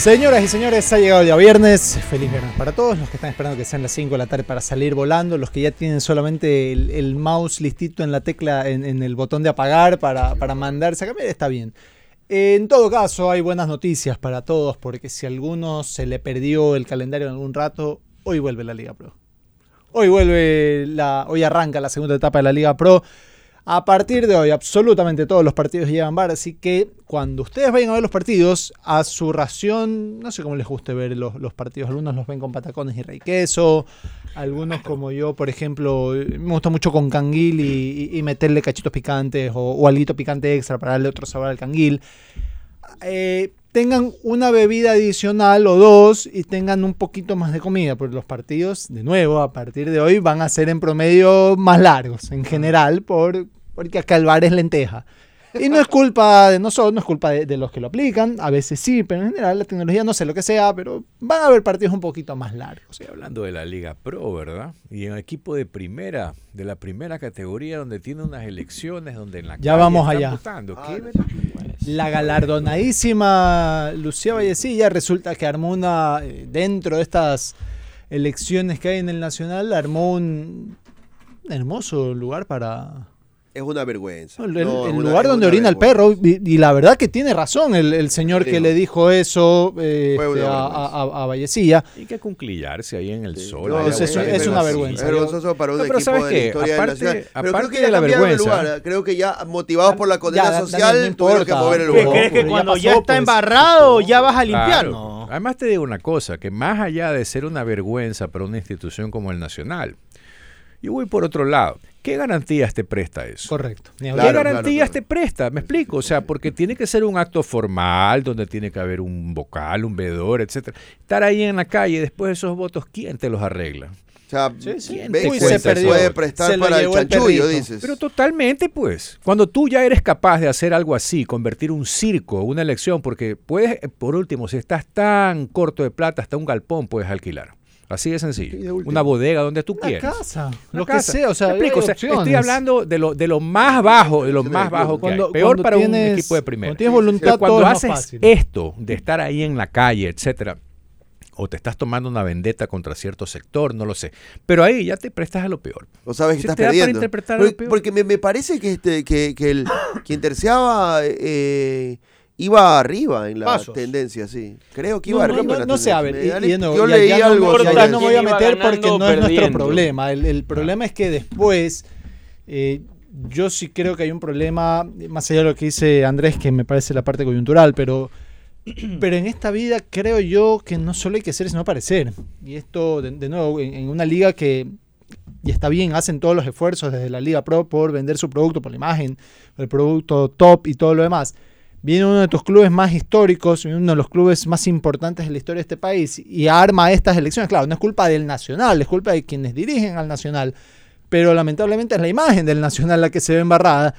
Señoras y señores, ha llegado el día viernes. Feliz viernes para todos. Los que están esperando que sean las 5 de la tarde para salir volando. Los que ya tienen solamente el, mouse listito en la tecla, en, en el botón de apagar para, para mandarse a cambiar, está bien. En todo caso, hay buenas noticias para todos. Porque si a alguno se le perdió el calendario en algún rato, hoy vuelve la Liga Pro. Hoy vuelve la. Hoy arranca la segunda etapa de la Liga Pro. A partir de hoy, absolutamente todos los partidos llevan bar, así que cuando ustedes vayan a ver los partidos, a su ración, no sé cómo les guste ver los, partidos, algunos los ven con patacones y rey queso, algunos como yo, por ejemplo, me gusta mucho con canguil y meterle cachitos picantes o, o alguito picante extra para darle otro sabor al canguil. Eh, tengan una bebida adicional o dos y tengan un poquito más de comida, porque los partidos, de nuevo, a partir de hoy van a ser en promedio más largos en general, por, porque acá el bar es lenteja. Y no es culpa de nosotros, no es culpa de, de los que lo aplican, a veces sí, pero en general la tecnología no sé lo que sea, pero van a haber partidos un poquito más largos. Estoy hablando de la Liga Pro, ¿verdad? Y en equipo de primera, de la primera categoría, donde tiene unas elecciones, donde en la Ya calle vamos allá. votando. Ah. La galardonadísima Lucía Vallecilla resulta que armó una, eh, dentro de estas elecciones que hay en el Nacional, armó un hermoso lugar para... Es una vergüenza. El, No, el una- lugar donde orina el vergüenza. perro. Y, y la verdad que tiene razón el, el señor que le dijo eso eh, este, a, a- a- a Vallecilla. Hay que cunclillarse ahí en el Sí. sol. No, es- es- es el una vergüenza. Es vergonzoso para un No, pero equipo ¿sabes de la qué? historia Aparte- del Nacional. Pero aparte creo que de ya la el vergüenza- lugar. Creo que ya motivados por la condena Ya, social no tuvieron que mover el ¿Qué ¿Qué lugar. crees que pero ya cuando ya, pasó, está pues. embarrado ya vas a limpiar? Claro. Además te digo una cosa, que más allá de ser una vergüenza para una institución como el Nacional, yo voy por otro lado. ¿Qué garantías te presta eso? Correcto. ¿Qué hablar. Claro, claro, garantías claro. te presta? Me explico, o sea, porque tiene que ser un acto formal donde tiene que haber un vocal, un veedor, etcétera. Estar ahí en la calle después de esos votos, ¿quién te los arregla? O sea, Sí, Uy, se perdió. puede prestar Se para el chanchullo, dices. Pero totalmente, pues. Cuando tú ya eres capaz de hacer algo así, convertir un circo, una elección, porque puedes, por último, si estás tan corto de plata, hasta un galpón puedes alquilar. Así de sencillo. Una bodega donde tú Una quieras. casa, Una lo casa. que sea, o sea, explico, hay o sea, estoy hablando de lo, de lo más bajo, de lo más bajo que hay. Cuando- Peor para un equipo de primera. Cuando tienes voluntad, Pero cuando todo es más haces fácil. esto de estar ahí en la calle, etcétera, o te estás tomando una vendetta contra cierto sector, no lo sé. Pero ahí ya te prestas a lo peor. O sabes que Si estás te da para perdiendo. interpretar Porque, lo peor. porque me, me parece que, este, que, que el, quien terciaba eh, iba arriba en la Pasos. tendencia, sí. Creo que No, iba no, arriba. no, en la no sé, a ver, tendencia. y- Me- y de nuevo, yo ya- leí ya no- algo. ya- no me voy a ¿Quién iba meter porque no es nuestro problema. El, el problema es que después, eh, yo sí creo que hay un problema, más allá de lo que dice Andrés, que me parece la parte coyuntural, pero, pero en esta vida creo yo que no solo hay que ser, sino parecer. Y esto, de, de nuevo, en, en una liga que y está bien, hacen todos los esfuerzos desde la Liga Pro por vender su producto, por la imagen, el producto top y todo lo demás. Viene uno de tus clubes más históricos, uno de los clubes más importantes de la historia de este país y arma estas elecciones. Claro, no es culpa del Nacional, es culpa de quienes dirigen al Nacional, pero lamentablemente es la imagen del Nacional la que se ve embarrada.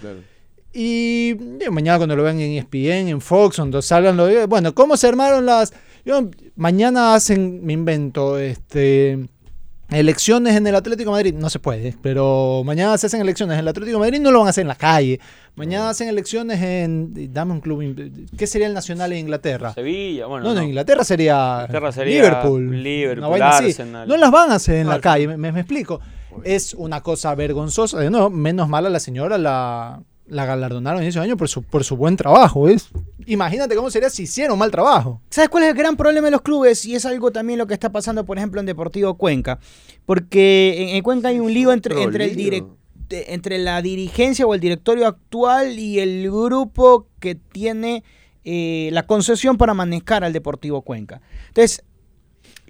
Y digo, mañana cuando lo vean en ESPN, en Fox, cuando salgan, lo bueno, ¿cómo se armaron las... yo, mañana hacen, me invento, este... Elecciones en el Atlético de Madrid, no se puede, pero mañana se hacen elecciones en el Atlético de Madrid, no lo van a hacer en la calle. Mañana hacen elecciones en. Dame un club. ¿Qué sería el nacional en Inglaterra? Sevilla, bueno. no, no, no. en Inglaterra sería, Inglaterra sería Liverpool. Liverpool. Arsenal. No las van a hacer en la calle, me, me- me explico. Es una cosa vergonzosa. De nuevo, menos mal a la señora la, la galardonaron ese año por su, por su buen trabajo. ¿ves? Imagínate cómo sería si hiciera un mal trabajo. ¿Sabes cuál es el gran problema de los clubes? Y es algo también lo que está pasando, por ejemplo, en Deportivo Cuenca. Porque en, en Cuenca hay un lío entre, entre, el de- entre la dirigencia o el directorio actual y el grupo que tiene eh, la concesión para manejar al Deportivo Cuenca. Entonces,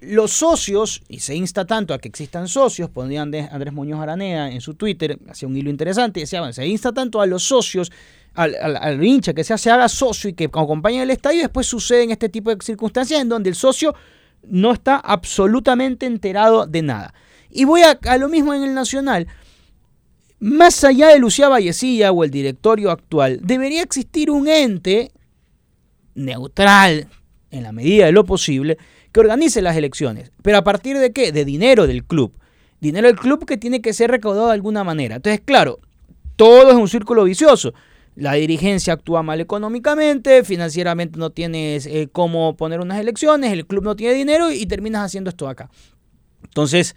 los socios, y se insta tanto a que existan socios, pondría Andrés, Muñoz Aranea en su Twitter, hacía un hilo interesante, y decía, bueno, se insta tanto a los socios, al, hincha que sea, se haga socio y que acompañe el estadio, después suceden este tipo de circunstancias en donde el socio no está absolutamente enterado de nada. Y voy a, a lo mismo en el Nacional. Más allá de Lucía Vallecilla o el directorio actual, debería existir un ente neutral, en la medida de lo posible, que organice las elecciones. Pero a partir de qué? De dinero del club. Dinero del club que tiene que ser recaudado de alguna manera. Entonces, claro, todo es un círculo vicioso. La dirigencia actúa mal económicamente, financieramente no tienes eh, cómo poner unas elecciones, el club no tiene dinero y terminas haciendo esto acá. Entonces,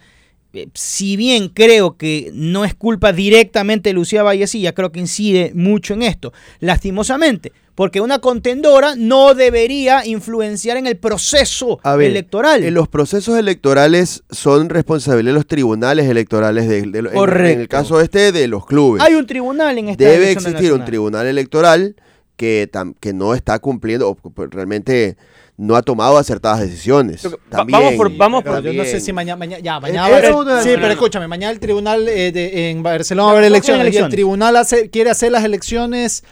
si bien creo que no es culpa directamente de Lucía Vallecilla, creo que incide mucho en esto. Lastimosamente, porque una contendora no debería influenciar en el proceso A ver, electoral. En los procesos electorales son responsabilidad de los tribunales electorales de, de- en- En, el Correcto. caso este de los clubes. Hay un tribunal en esta Debe existir un tribunal electoral que, tam- que no está cumpliendo o pues, realmente no ha tomado acertadas decisiones. También, vamos por- vamos por- yo no sé si mañana, mañana ya, mañana va a haber- de- Sí, pero escúchame, mañana el tribunal eh, de- en Barcelona va a haber No, elecciones, y el elecciones. tribunal hace- quiere hacer las elecciones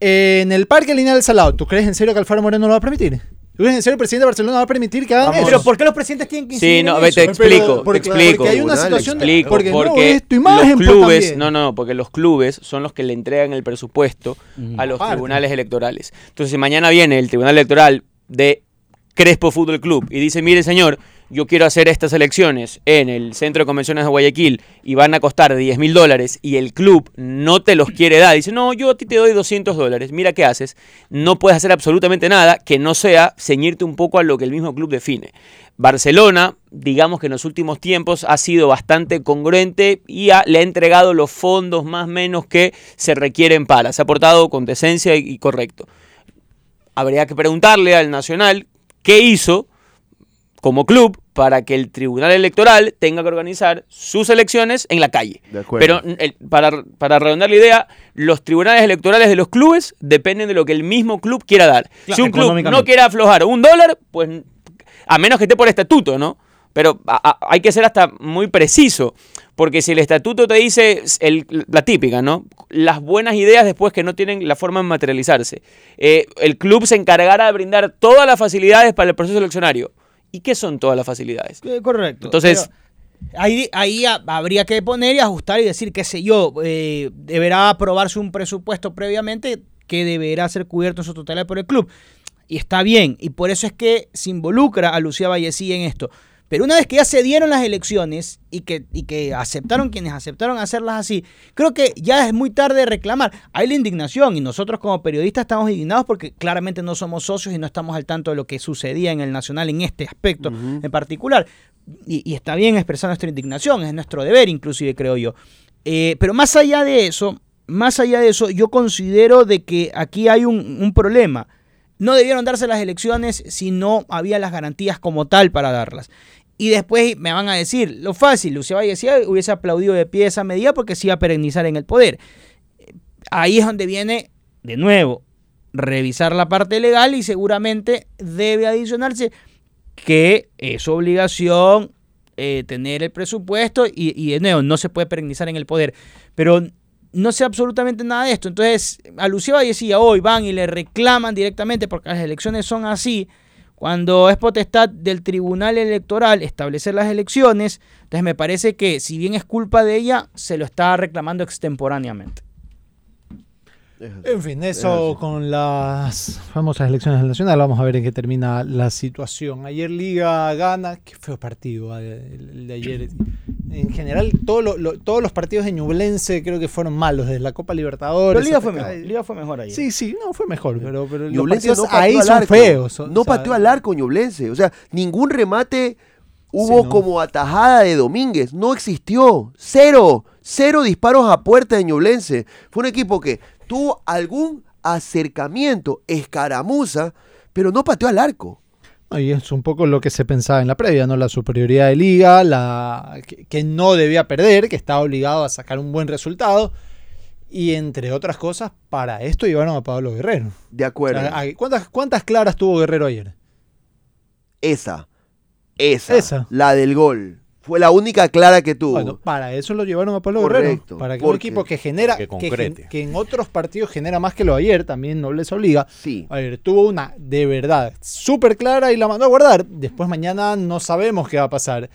en el Parque Lineal del Salado. ¿Tú crees en serio que Alfaro Moreno lo va a permitir? ¿Tú crees en serio que el presidente de Barcelona va a permitir que hagan Vamos. eso? Pero ¿por qué los presidentes tienen que incidir Sí, en no, eso? ve, te Pero- explico, porque- te explico. porque hay una situación de- explico, porque, no, es tu imagen, los pues, clubes, también. no, no, porque los clubes son los que le entregan el presupuesto a los Aparte. tribunales electorales. Entonces, si mañana viene el tribunal electoral de Crespo Fútbol Club y dice, mire señor, yo quiero hacer estas elecciones en el Centro de Convenciones de Guayaquil y van a costar 10 mil dólares y el club no te los quiere dar, dice, no, yo a ti te doy 200 dólares, mira qué haces, no puedes hacer absolutamente nada que no sea ceñirte un poco a lo que el mismo club define. Barcelona, digamos que en los últimos tiempos ha sido bastante congruente y le ha entregado los fondos más o menos que se requieren para. Se ha portado con decencia y correcto. Habría que preguntarle al Nacional qué hizo como club para que el Tribunal Electoral tenga que organizar sus elecciones en la calle. De acuerdo. Pero el- para, para redondar la idea, los tribunales electorales de los clubes dependen de lo que el mismo club quiera dar. Claro, si un club no quiere aflojar un dólar, pues a menos que esté por estatuto, ¿no? Pero a- a- hay que ser hasta muy preciso, porque si el estatuto te dice el- la típica, ¿no? Las buenas ideas después que no tienen la forma de materializarse. Eh, el club se encargará de brindar todas las facilidades para el proceso eleccionario. ¿Y qué son todas las facilidades? Eh, Correcto. Entonces- Pero ahí, ahí ha- habría que poner y ajustar y decir, qué sé yo, eh, deberá aprobarse un presupuesto previamente que deberá ser cubierto en su totalidad por el club. Y está bien, y por eso es que se involucra a Lucía Vallecilla en esto. Pero una vez que ya se dieron las elecciones y que, y que aceptaron quienes aceptaron hacerlas así, creo que ya es muy tarde de reclamar. Hay la indignación y nosotros como periodistas estamos indignados porque claramente no somos socios y no estamos al tanto de lo que sucedía en el Nacional en este aspecto en particular. Y, y está bien expresar nuestra indignación, es nuestro deber inclusive, creo yo. Eh, pero más allá de eso, más allá de eso, yo considero de que aquí hay un, un problema. No debieron darse las elecciones si no había las garantías como tal para darlas. Y después me van a decir, lo fácil, Lucía Vallecilla hubiese aplaudido de pie esa medida porque se iba a perennizar en el poder. Ahí es donde viene, de nuevo, revisar la parte legal y seguramente debe adicionarse que es obligación eh, tener el presupuesto y, y de nuevo, no se puede perennizar en el poder. Pero no sé absolutamente nada de esto. Entonces, a Lucía decía, hoy van y le reclaman directamente porque las elecciones son así. Cuando es potestad del Tribunal Electoral establecer las elecciones, entonces me parece que si bien es culpa de ella, se lo está reclamando extemporáneamente. En fin, eso con las famosas elecciones nacionales. Vamos a ver en qué termina la situación. Ayer Liga gana. Qué feo partido eh, el de ayer. En general, todo lo- lo- todos los partidos de Ñublense creo que fueron malos. Desde la Copa Libertadores. Pero Liga fue mejor. Liga fue mejor ayer. Sí, sí, no fue mejor. Pero, pero los partidos no ahí son arco. feos. son- No pateó al arco Ñublense. O sea, ningún remate hubo Sí, no. como atajada de Domínguez. No existió. Cero. Cero disparos a puerta de Ñublense. Fue un equipo que tuvo algún acercamiento, escaramuza, pero no pateó al arco. Y es un poco lo que se pensaba en la previa, ¿no? La superioridad de Liga, la que, que no debía perder, que estaba obligado a sacar un buen resultado. Y entre otras cosas, para esto llevaron a Pablo Guerrero. De O acuerdo. sea, ¿a- ¿cuántas, ¿Cuántas claras tuvo Guerrero ayer? Esa. Esa. Esa. La del gol. Fue la única clara que tuvo. Bueno, para eso lo llevaron a Pablo Correcto, Guerrero. Para que un equipo que genera, Que que, gen- concrete. que en otros partidos genera más que lo de ayer, también no les obliga. sí. Ayer tuvo una de verdad súper clara y la mandó a guardar. Después mañana no sabemos qué va a pasar.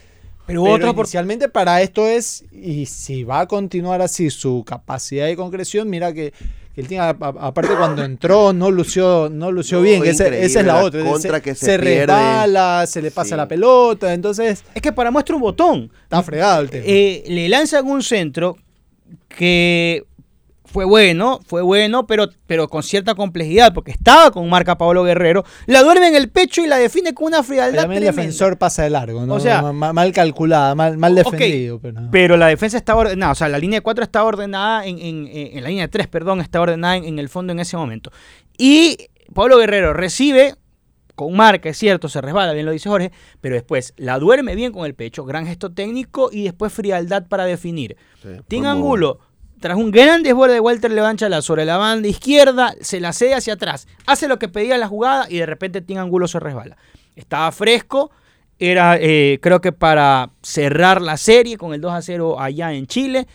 Pero, Pero otro inicialmente para esto es, y si va a continuar así su capacidad de concreción, mira que el a- aparte cuando entró no lució, no lució No, bien, esa es la la otra. contra se, que se se pierde. resbala, se le pasa Sí. la pelota, entonces Es que para muestra un botón. está fregado el tema. Eh, le lanzan un centro que fue bueno, fue bueno, pero, pero con cierta complejidad, porque estaba con marca Pablo Guerrero, la duerme en el pecho y la define con una Pero frialdad también el defensor pasa de largo, ¿no? O sea- Ma- mal, calculada, mal, mal defendido. pero- Pero la defensa estaba ordenada, o sea, la línea de 4 estaba ordenada, en, en- en- en la línea de 3, perdón, está ordenada en, en el fondo en ese momento. Y Pablo Guerrero recibe con marca, es cierto, se resbala, bien lo dice Jorge, pero después la duerme bien con el pecho, gran gesto técnico y después frialdad para definir. Tim muy Angulo, tras un gran desborde de Walter Levanchala sobre la banda izquierda, se la cede hacia atrás, hace lo que pedía la jugada y de repente Tim Angulo se resbala. Estaba fresco, era eh, creo que para cerrar la serie con el 2 a 0 allá en Chile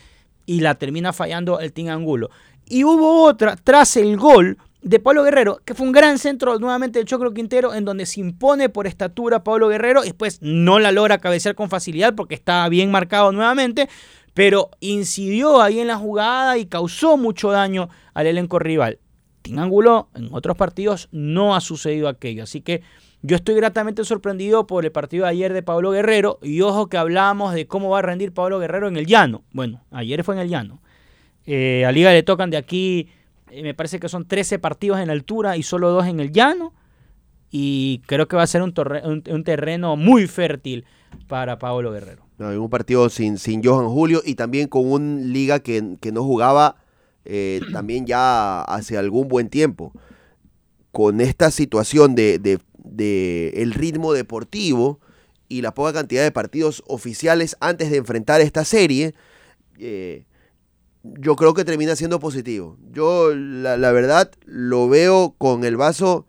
y la termina fallando el Team Angulo. Y hubo otra tras el gol de Pablo Guerrero, que fue un gran centro nuevamente del Chocro Quintero, en donde se impone por estatura Pablo Guerrero y después no la logra cabecear con facilidad porque estaba bien marcado nuevamente, pero incidió ahí en la jugada y causó mucho daño al elenco rival. Team Angulo en otros partidos no ha sucedido aquello, así que yo estoy gratamente sorprendido por el partido de ayer de Pablo Guerrero y ojo que hablábamos de cómo va a rendir Pablo Guerrero en el llano. Bueno, ayer fue en el llano. Eh, a Liga le tocan de aquí, eh, me parece que son 13 partidos en altura y solo dos en el llano. Y creo que va a ser un- un terreno muy fértil para Pablo Guerrero. En un partido sin, sin Johan Julio y también con un liga que, que no jugaba eh, también ya hace algún buen tiempo. Con esta situación de, de- de el ritmo deportivo y la poca cantidad de partidos oficiales antes de enfrentar esta serie, eh, yo creo que termina siendo positivo. Yo, la, la verdad, lo veo con el vaso.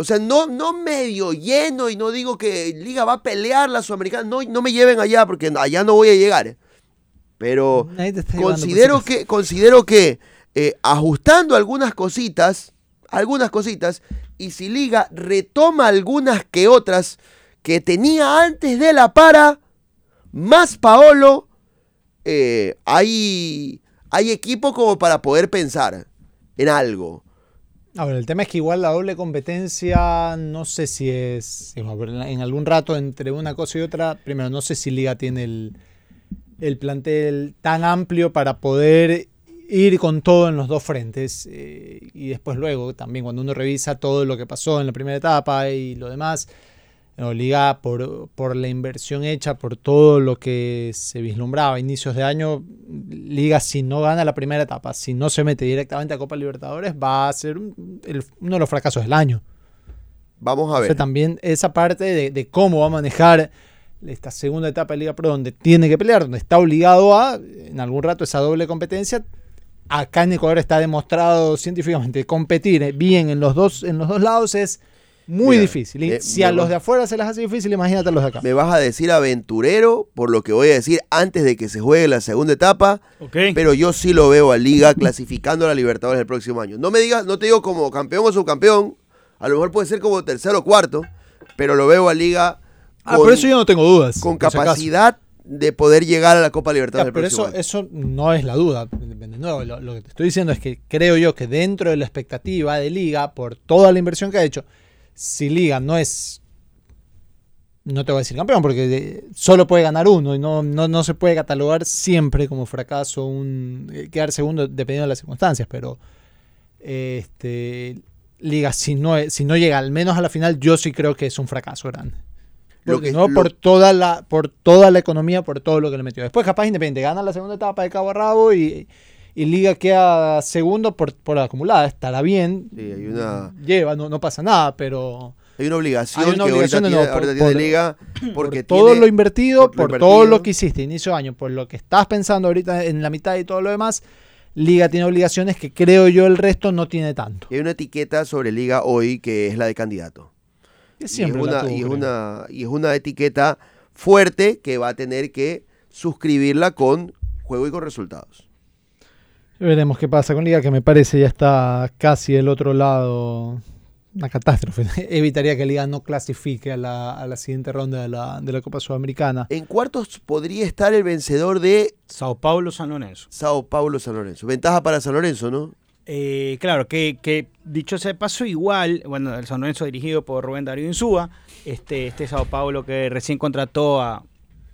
O sea, no, no medio lleno y no digo que Liga va a pelear la Sudamericana. No, no me lleven allá porque allá no voy a llegar. eh. Pero considero que, considero que eh, ajustando algunas cositas, algunas cositas, y si Liga retoma algunas que otras que tenía antes de la para, más Paolo, eh, hay, hay equipo como para poder pensar en algo. Ahora, el tema es que igual la doble competencia, no sé si es. En algún rato entre una cosa y otra, primero, no sé si Liga tiene el, el plantel tan amplio para poder ir con todo en los dos frentes. eh, y después, luego, también cuando uno revisa todo lo que pasó en la primera etapa y lo demás, no, Liga, por, por la inversión hecha, por todo lo que se vislumbraba a inicios de año, Liga, si no gana la primera etapa, si no se mete directamente a Copa Libertadores, va a ser un- el- uno de los fracasos del año. Vamos a O sea, ver. también esa parte de, de cómo va a manejar esta segunda etapa de Liga Pro, donde tiene que pelear, donde está obligado a, en algún rato, esa doble competencia. Acá en Ecuador está demostrado científicamente competir bien en los dos, en los dos lados es Muy Mira, difícil. Y eh, si a los de afuera se les hace difícil, imagínate a los de acá. Me vas a decir aventurero por lo que voy a decir antes de que se juegue la segunda etapa, pero yo sí lo veo a Liga clasificando a la Libertadores el próximo año. No me digas, no te digo como campeón o subcampeón, a lo mejor puede ser como tercero o cuarto, pero lo veo a Liga Ah, con, por eso yo no tengo dudas. con capacidad de poder llegar a la Copa Ya, Libertadores el pero próximo eso, año. eso no es la duda. De nuevo, lo, lo que te estoy diciendo es que creo yo que dentro de la expectativa de Liga, por toda la inversión que ha hecho, si Liga no es. No te voy a decir campeón, porque de- solo puede ganar uno y no, no, no se puede catalogar siempre como fracaso un eh, quedar segundo dependiendo de las circunstancias. Pero este Liga, si no, si no llega al menos a la final, yo sí creo que es un fracaso grande. Lo Porque que- no lo- por toda la por toda la economía, por todo lo que le metió. Después capaz Independiente gana la segunda etapa de cabo a rabo y, y Liga queda segundo por, por la acumulada. Estará bien. Sí, hay una, Lleva, no, no pasa nada, pero hay una obligación Hay una que ahorita de tiene, no, por- ahorita tiene por- Liga por porque todo tiene- lo invertido, por por, lo todo invertido. lo que hiciste inicio de año, por lo que estás pensando ahorita en la mitad y todo lo demás, Liga tiene obligaciones que creo yo el resto no tiene tanto. y hay una etiqueta sobre Liga hoy que es la de candidato. Que Y es, una, tuvo, y, es una, y es una etiqueta fuerte que va a tener que suscribirla con juego y con resultados. Veremos qué pasa con Liga, que me parece ya está casi del otro lado. Una catástrofe. Evitaría que Liga no clasifique a la, a la siguiente ronda de la, de la Copa Sudamericana. En cuartos podría estar el vencedor de Sao Paulo, San Lorenzo. Sao Paulo San Lorenzo. Ventaja para San Lorenzo, ¿no? Eh, claro, que, que dicho ese paso, igual, bueno, el San Lorenzo dirigido por Rubén Darío Insúa, este, este Sao Paulo que recién contrató a,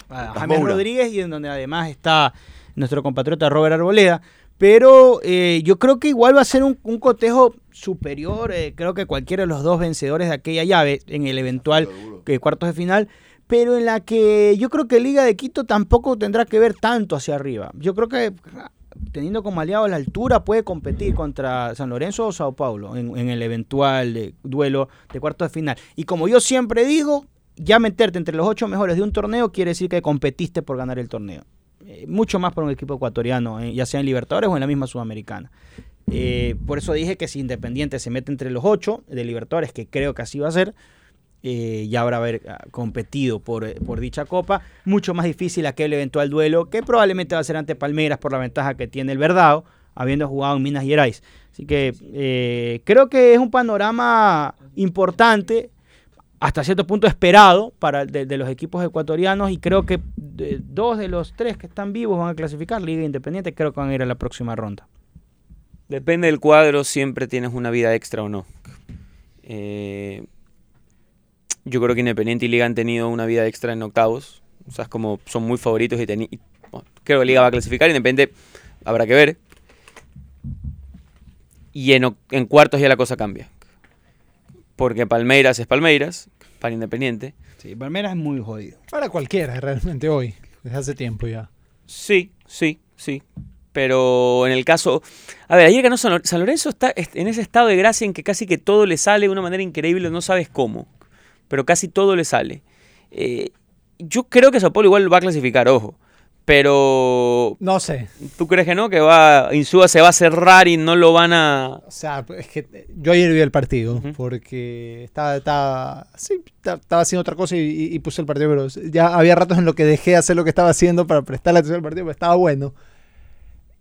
a Lucas James Moura. Rodríguez y en donde además está nuestro compatriota Robert Arboleda. Pero eh, yo creo que igual va a ser un, un cotejo superior, eh, creo que cualquiera de los dos vencedores de aquella llave en el eventual que cuartos de final, pero en la que yo creo que Liga de Quito tampoco tendrá que ver tanto hacia arriba. Yo creo que ah, teniendo como aliado la altura puede competir contra San Lorenzo o Sao Paulo en, en el eventual eh, duelo de cuartos de final. Y como yo siempre digo, ya meterte entre los ocho mejores de un torneo quiere decir que competiste por ganar el torneo. Mucho más por un equipo ecuatoriano, eh, ya sea en Libertadores o en la misma Sudamericana. Eh, por eso dije que si Independiente se mete entre los ocho de Libertadores, que creo que así va a ser, eh, ya habrá haber ah, competido por, por dicha copa. Mucho más difícil aquel eventual duelo, que probablemente va a ser ante Palmeiras por la ventaja que tiene el Verdao, habiendo jugado en Minas Gerais. Así que creo que es un panorama importante, hasta cierto punto esperado para de, los equipos ecuatorianos y creo que dos de los tres que están vivos van a clasificar Liga Independiente, creo que van a ir a la próxima ronda. Depende del cuadro, siempre tienes una vida extra o no. Eh, yo creo que Independiente y Liga han tenido una vida extra en octavos. O sea, es como son muy favoritos y, y, creo que Liga va a clasificar. Independiente habrá que ver. Y en cuartos ya la cosa cambia. Porque Palmeiras es Palmeiras, para Independiente. Sí, Palmeiras es muy jodido. Para cualquiera, realmente hoy, desde hace tiempo ya. Sí, sí, sí. Pero en el caso. A ver, ayer ganó San, Lor- San Lorenzo, está est- en ese estado de gracia en que casi que todo le sale de una manera increíble, no sabes cómo. Pero casi todo le sale. Eh, yo creo que Sao Paulo igual va a clasificar, ojo. Pero. No sé. ¿Tú crees que no? Que va. Insúa se va a cerrar y no lo van a. O sea, es que yo ayer vi el partido porque estaba, estaba, sí, ta- estaba haciendo otra cosa y, y- y puse el partido, pero ya había ratos en lo que dejé de hacer lo que estaba haciendo para prestarle atención al partido, pero estaba bueno.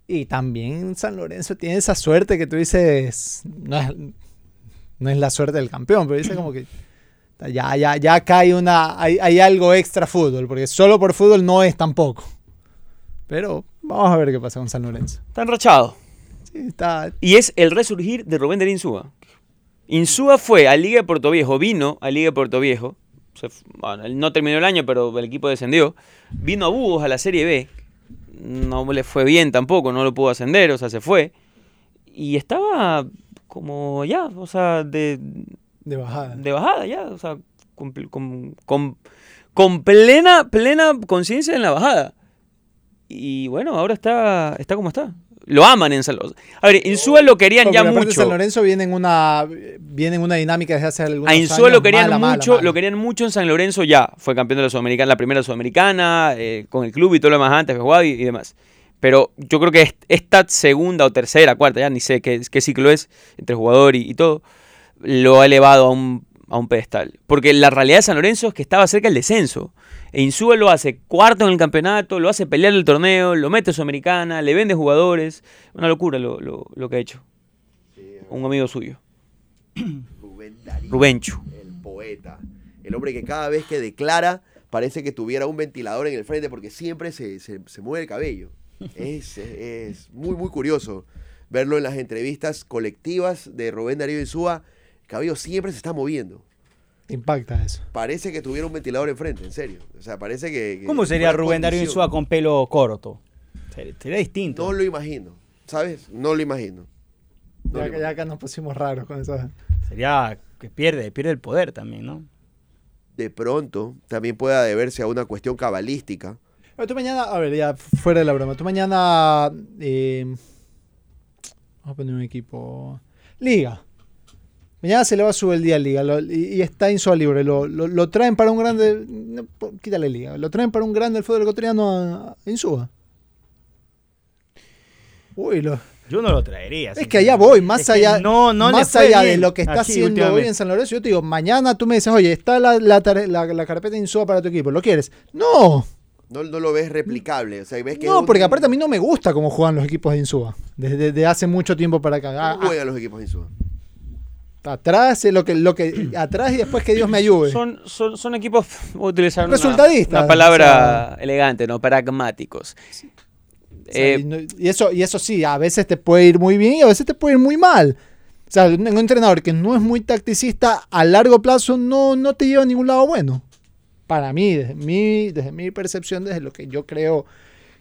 Y también San Lorenzo tiene esa suerte que tú dices, no es, no es la suerte del campeón, pero dice como que ya, ya, ya acá hay, una, hay, hay algo extra fútbol, porque solo por fútbol no es tampoco. Pero vamos a ver qué pasa con San Lorenzo. Está enrachado. Sí, está, Y es el resurgir de Rubén Darín Insúa. Insúa fue a Liga de Puerto Viejo, vino a Liga de Puerto Viejo. se bueno, él no terminó el año, pero el equipo descendió. Vino a Búhos a la Serie B. No le fue bien tampoco, no lo pudo ascender, o sea, se fue. Y estaba como ya, o sea, de, de bajada. de bajada ya, o sea, con, con- con- con plena, plena conciencia en la bajada. Y bueno, ahora está, está como está. Lo aman en San Lorenzo. A ver, Insúa lo querían ya mucho. San Lorenzo viene en una viene en una dinámica desde hace algunos A Insúa años lo querían mala, mala, mucho, mala. lo querían mucho en San Lorenzo ya. Fue campeón de la Sudamericana, la primera Sudamericana, eh, con el club y todo lo demás antes, jugaba y, y demás. Pero yo creo que est- esta segunda o tercera, cuarta, ya ni sé qué, qué ciclo es, entre jugador y, y todo, lo ha elevado a un, a un pedestal. Porque la realidad de San Lorenzo es que estaba cerca del descenso. E Insúa lo hace cuarto en el campeonato, lo hace pelear el torneo, lo mete a Sudamericana, le vende jugadores. Una locura lo, lo- lo que ha hecho. Un amigo suyo. Rubén Darío, Rubencho. el poeta. El hombre que cada vez que declara parece que tuviera un ventilador en el frente porque siempre se, se- se mueve el cabello. Es, es muy, muy curioso verlo en las entrevistas colectivas de Rubén Darío Insúa. El cabello siempre se está moviendo. Impacta eso. Parece que tuviera un ventilador enfrente, en serio. O sea, parece que... que ¿Cómo sería Rubén Darío. Insúa con pelo corto? Sería, sería distinto. No lo imagino, ¿sabes? No lo imagino. No Ya, lo que- ya acá nos pusimos raros con eso. Sería que pierde, pierde el poder también, ¿no? De pronto, también pueda deberse a una cuestión cabalística. Pero tú mañana, a ver, ya fuera de la broma, tú mañana. eh, vamos a poner un equipo. Liga. Mañana se le va a subir el día a Liga lo- y, y está Insua libre. Lo, lo- lo traen para un grande. no, quítale Liga. Lo traen para un grande del fútbol ecuatoriano a, a Insúa. Uy, lo- Yo no lo traería. es que allá voy, más allá, no, no le más allá de lo que está aquí haciendo hoy en San Lorenzo. Yo te digo, mañana tú me dices, oye, está la, la, la- la carpeta de Insúa para tu equipo. ¿Lo quieres? No. No, no lo ves replicable. O sea, ves que No, un- porque aparte a mí no me gusta cómo juegan los equipos de Insúa. Desde, desde hace mucho tiempo para acá. Ah, ¿Cómo juegan los equipos de Insúa? Atrás es lo que, lo que atrás y después que Dios me ayude. Son, son, son equipos, voy a utilizar una, Resultadistas, una palabra elegante, ¿no? Pragmáticos. O sea, Eh, y, no- y eso, y eso sí, a veces te puede ir muy bien y a veces te puede ir muy mal. O sea, un, un entrenador que no es muy tacticista a largo plazo no, no te lleva a ningún lado bueno. Para mí, desde mi, desde mi percepción, desde lo que yo creo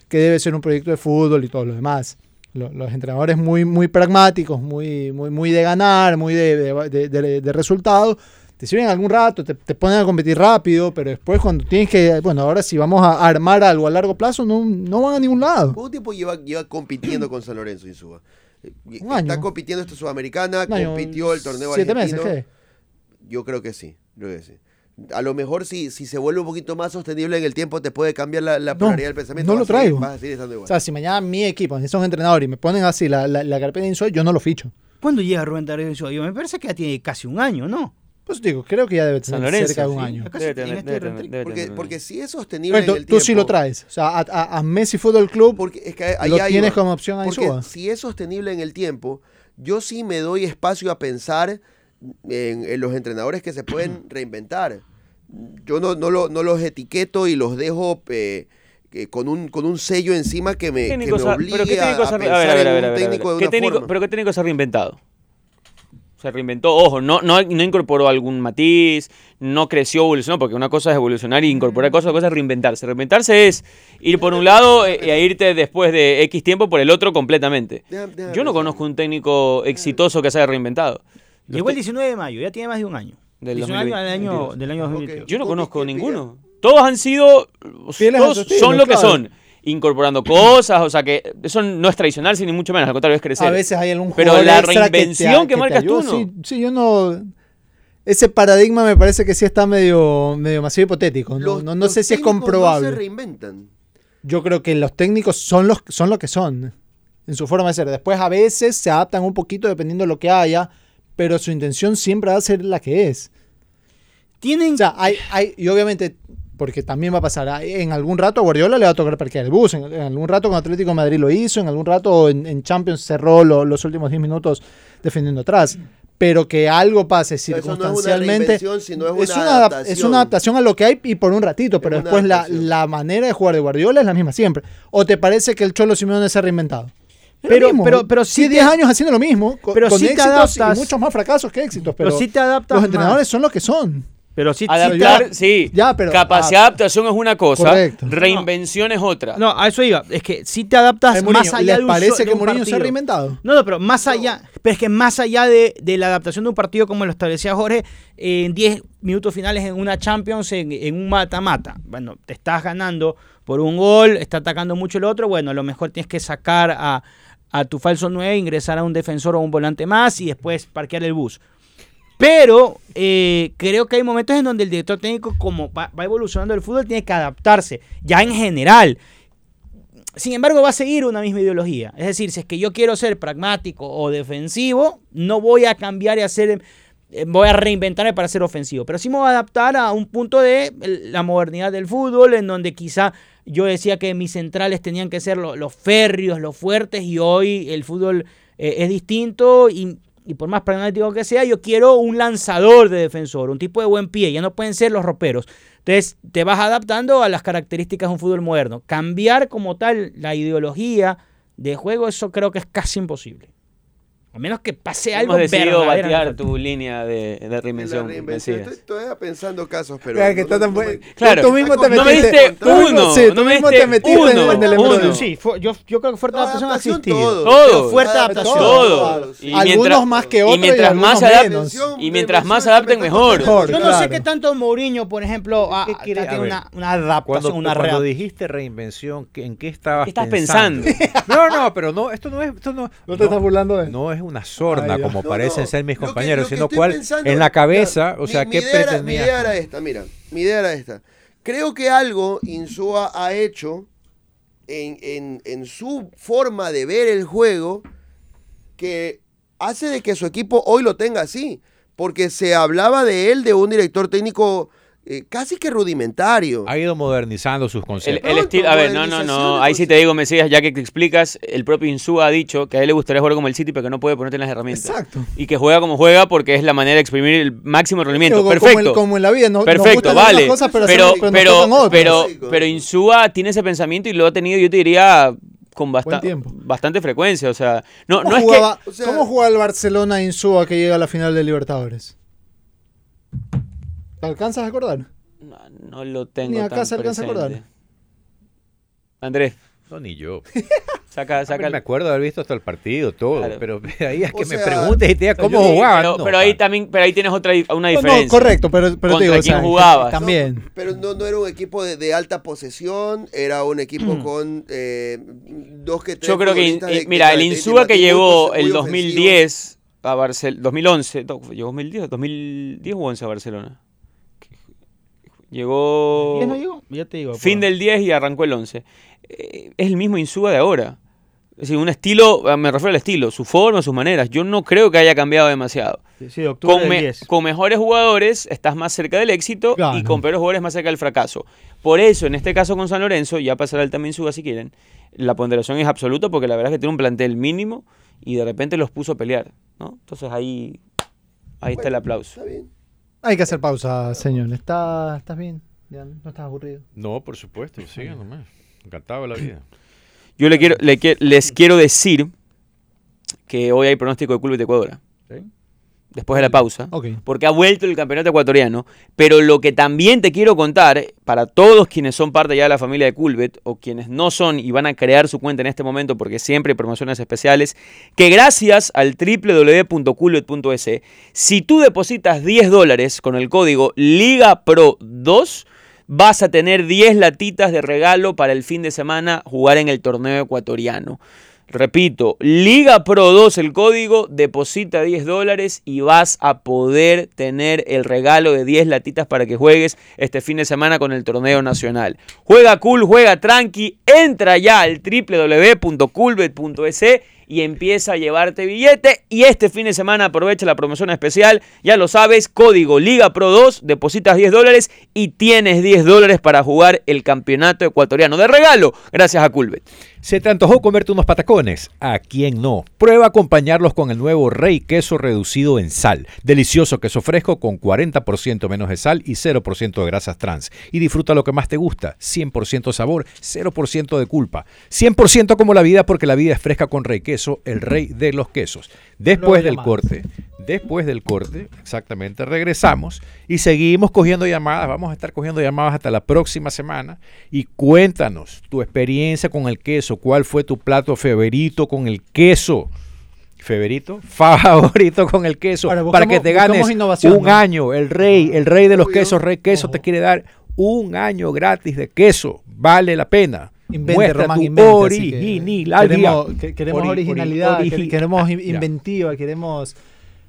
que debe ser un proyecto de fútbol y todo lo demás. Lo- los entrenadores muy, muy pragmáticos, muy, muy, muy de ganar, muy de, de, de- de- resultados, te sirven algún rato, te, te ponen a competir rápido, pero después cuando tienes que, bueno, ahora si vamos a armar algo a largo plazo, no, no van a ningún lado. ¿Cuánto tiempo lleva, lleva compitiendo con San Lorenzo Insúa? Eh, Está año. compitiendo esta Sudamericana, compitió el torneo siete argentino. meses, ¿qué? Yo creo que sí, creo que sí. A lo mejor si, si se vuelve un poquito más sostenible en el tiempo te puede cambiar la, la No, polaridad del pensamiento. no lo traigo. vas a seguir estando igual. O sea, si mañana mi equipo es un entrenador y me ponen así la, la, la carpeta de Insua, yo no lo ficho. ¿Cuándo llega Rubén Darío Insúa? Yo me parece que ya tiene casi un año, ¿no? Pues digo, creo que ya debe tener Lorenzo, cerca de un sí. año. Debe tener- este debe tener- rentric. debe porque, tener- porque si es sostenible Pero en el tú, tú sí lo tiempo- traes. O sea, a, a- a Messi Fútbol Club Porque es que lo ahí tienes como opción a Insúa. si es sostenible en el tiempo, yo sí me doy espacio a pensar en, en los entrenadores que se pueden reinventar. Yo no, no, lo- no los etiqueto y los dejo eh, con, un, con un sello encima que me, que me obligue pero ¿qué a, técnicos a pensar en un técnico de ¿Qué una técnico- forma. ¿Pero qué técnico se ha reinventado? Se reinventó, ojo, no, no, no incorporó algún matiz, no creció, evolucionó, porque una cosa es evolucionar y incorporar cosas, otra cosa es reinventarse. Reinventarse es ir por un lado e, e irte después de X tiempo por el otro completamente. Yo no conozco un técnico exitoso que se haya reinventado. Llegó el te- 19 de mayo, ya tiene más de un año. Del 19 años del año, 2022. del año Ok. 2022. Yo no ¿Con conozco ninguno. Todos han sido. Fieles a Todos son lo que claro. son. Incorporando cosas, o sea que eso no es tradicional, sin ni mucho menos, al contrario, es crecer. a veces hay algún Pero la extra que te- reinvención que te marcas tú. ¿no? Sí, sí, yo no... Ese paradigma me parece que sí está medio, medio demasiado hipotético. No, Los- no, no los sé si es comprobable. No se reinventan. Yo creo que los técnicos son, los, son lo que son en su forma de ser. Después a veces se adaptan un poquito dependiendo de lo que haya, pero su intención siempre va a ser la que es. Tienen O sea, hay, hay, y obviamente, porque también va a pasar, en algún rato a Guardiola le va a tocar parquear el bus, en, en algún rato con Atlético de Madrid lo hizo, en algún rato en, en Champions cerró lo- los últimos 10 minutos defendiendo atrás. Pero que algo pase Eso no es una circunstancialmente. es una una, es una adaptación a lo que hay y por un ratito, pero después la, la manera de jugar de Guardiola es la misma siempre. ¿O te parece que el Cholo Simeone se ha reinventado? Pero- mismo. pero- pero sí Sí, te- 10 años haciendo lo mismo, pero con sí te adaptas. y muchos más fracasos que éxitos. Pero, pero sí te adaptas los entrenadores más. son lo que son. Pero sí, Adaptar, adap- sí. Ya, pero- Capacidad ah, de adaptación es una cosa, correcto. reinvención es otra. No, a eso iba. Es que sí te adaptas Mourinho, más allá ¿Les de un parece so- de que un Mourinho se ha reinventado? No, no, pero más allá, pero es que más allá de, de la adaptación de un partido como lo establecía Jorge, en 10 minutos finales en una Champions, en, en un mata-mata. Bueno, te estás ganando por un gol, está atacando mucho el otro, bueno, a lo mejor tienes que sacar a, a tu falso 9, ingresar a un defensor o un volante más y después parquear el bus. Pero eh, creo que hay momentos en donde el director técnico, como va, va evolucionando el fútbol, tiene que adaptarse, ya en general. Sin embargo, va a seguir una misma ideología. Es decir, si es que yo quiero ser pragmático o defensivo, no voy a cambiar y hacer eh, voy a reinventarme para ser ofensivo, pero sí me voy a adaptar a un punto de la modernidad del fútbol, en donde quizá yo decía que mis centrales tenían que ser lo- los férreos, los fuertes, y hoy el fútbol eh, es distinto y, y por más pragmático que sea, yo quiero un lanzador de defensor, un tipo de buen pie, ya no pueden ser los roperos. Entonces te vas adaptando a las características de un fútbol moderno. Cambiar como tal la ideología de juego, eso creo que es casi imposible. A menos que pase algo Hemos decidido batear tu línea de, de reinvención. reinvención. Estoy todavía pensando casos, pero. Claro, que no- está tan no me- buen- Claro. Tú mismo te No me metiste. diste uno, sí, tú mismo te metiste en- uno, en el embrollo. Sí, fue- yo, yo creo que fuerte No, adaptación ha existido. todo. Todo. Fuerte Adaptación. Todo. Y Algunos mientras- más que y otros y mientras algunos más adap- menos. Y mientras más adapten, mejor. Mejor. Yo no Claro. sé qué tanto Mourinho, por ejemplo, tiene A ver, una, una adaptación, Cuando, una cuando dijiste reinvención, ¿qué- ¿en qué estabas ¿Qué estás pensando? No, no, pero no, esto no es, esto no, ¿No te estás burlando de no es una sorna Ay, como No, parecen no. ser mis compañeros, que sino cual pensando- en la cabeza, o sea, mi- ¿qué mi idea era- Mi idea era esta, mira. Mi idea era esta. Creo que algo Insúa ha hecho en, en- en su forma de ver el juego que hace de que su equipo hoy lo tenga así. Porque se hablaba de él, de un director técnico eh, casi que rudimentario. Ha ido modernizando sus conceptos. el estilo, a ver, no, no, no. Ahí sí te digo, Mesías, ya que te explicas, el propio Insúa ha dicho que a él le gustaría jugar como el City, pero que no puede ponerte en las herramientas. Exacto. Y que juega como juega porque es la manera de exprimir el máximo rendimiento. Perfecto. Como, en- como en la vida, no, Perfecto, vale. cosas, pero, pero, pero, nos pero, Insúa tiene ese pensamiento y lo ha tenido, yo te diría, con basta- bastante frecuencia. O sea, no, ¿Cómo, no es jugaba, o sea- ¿Cómo jugaba el Barcelona Insúa que llega a la final de Libertadores? ¿Te alcanzas a acordar? No, no lo tengo. Ni acá tan se alcanza a acordar. Andrés, No, ni yo. saca, A saca. me acuerdo de haber visto hasta el partido, todo, Claro. pero ahí O que me sea, preguntes y te diga cómo jugaban. Pero, no, pero ahí también, pero ahí tienes otra una diferencia. no, correcto, pero, pero te ¿Contra digo, o quién sea, jugabas? También. Pero no, no era un equipo de, de alta posesión, era un equipo Mm. con eh, dos que tres Yo creo que, de- eh, mira, el Insúa que llegó el ofensivos. 2010 a Barcelona, 2011, no, llegó 2010, 2010 o 11 a Barcelona. Llegó ¿Quién no llegó? Ya te digo. fin del 10 y arrancó el 11. Eh, es el mismo Insúa de ahora. Es decir, un estilo, ah, me refiero al estilo, su forma, sus maneras. Yo no creo que haya cambiado demasiado. Sí, sí, octubre Con, del me- 10. con mejores jugadores estás más cerca del éxito Claro. y con peores jugadores más cerca del fracaso. Por eso, en este caso con San Lorenzo, ya pasará el también suba si quieren, la ponderación es absoluta porque la verdad es que tiene un plantel mínimo y de repente los puso a pelear. ¿no? Entonces ahí, ahí está el aplauso. Está bien. Hay que hacer pausa, señor. ¿Está, ¿Estás bien? ¿Ya no estás aburrido? No, por supuesto, sigan nomás. Encantado la vida. Yo le quiero, le les quiero decir que hoy hay pronóstico de Club de Ecuador. Después de la pausa. Porque ha vuelto el campeonato ecuatoriano. Pero lo que también te quiero contar, para todos quienes son parte ya de la familia de Culbet, o quienes no son y van a crear su cuenta en este momento, porque siempre hay promociones especiales, que gracias al www.culbet.es, si tú depositas 10 dólares con el código LIGAPRO2, vas a tener 10 latitas de regalo para el fin de semana jugar en el torneo ecuatoriano. Repito, Liga Pro 2 el código, deposita 10 dólares y vas a poder tener el regalo de 10 latitas para que juegues este fin de semana con el torneo nacional. Juega cool, juega tranqui, entra ya al www.coolbet.es y empieza a llevarte billete. Y este fin de semana aprovecha la promoción especial, ya lo sabes, código Liga Pro 2, depositas 10 dólares y tienes 10 dólares para jugar el campeonato ecuatoriano de regalo, gracias a Coolbet. ¿Se te antojó comerte unos patacones? ¿A quién no? Prueba a acompañarlos con el nuevo Rey Queso reducido en sal. Delicioso queso fresco con 40% menos de sal y 0% de grasas trans. Y disfruta lo que más te gusta. 100% sabor, 0% de culpa. 100% como la vida porque la vida es fresca con Rey Queso, el rey de los quesos. Después del corte, después del corte, exactamente, regresamos y seguimos cogiendo llamadas. Vamos a estar cogiendo llamadas hasta la próxima semana. Y cuéntanos tu experiencia con el queso. ¿Cuál fue tu plato favorito con el queso? Favorito, favorito con el queso, Ahora, para que te ganes un ¿no? año. El rey, el rey de los Obvio. quesos, Rey Queso, te quiere dar un año gratis de queso. Vale la pena. Invente, Muestra Román, tu invente, que originalidad. Queremos, que- queremos Ori- ori- originalidad, que- origi- queremos Ya. inventiva, queremos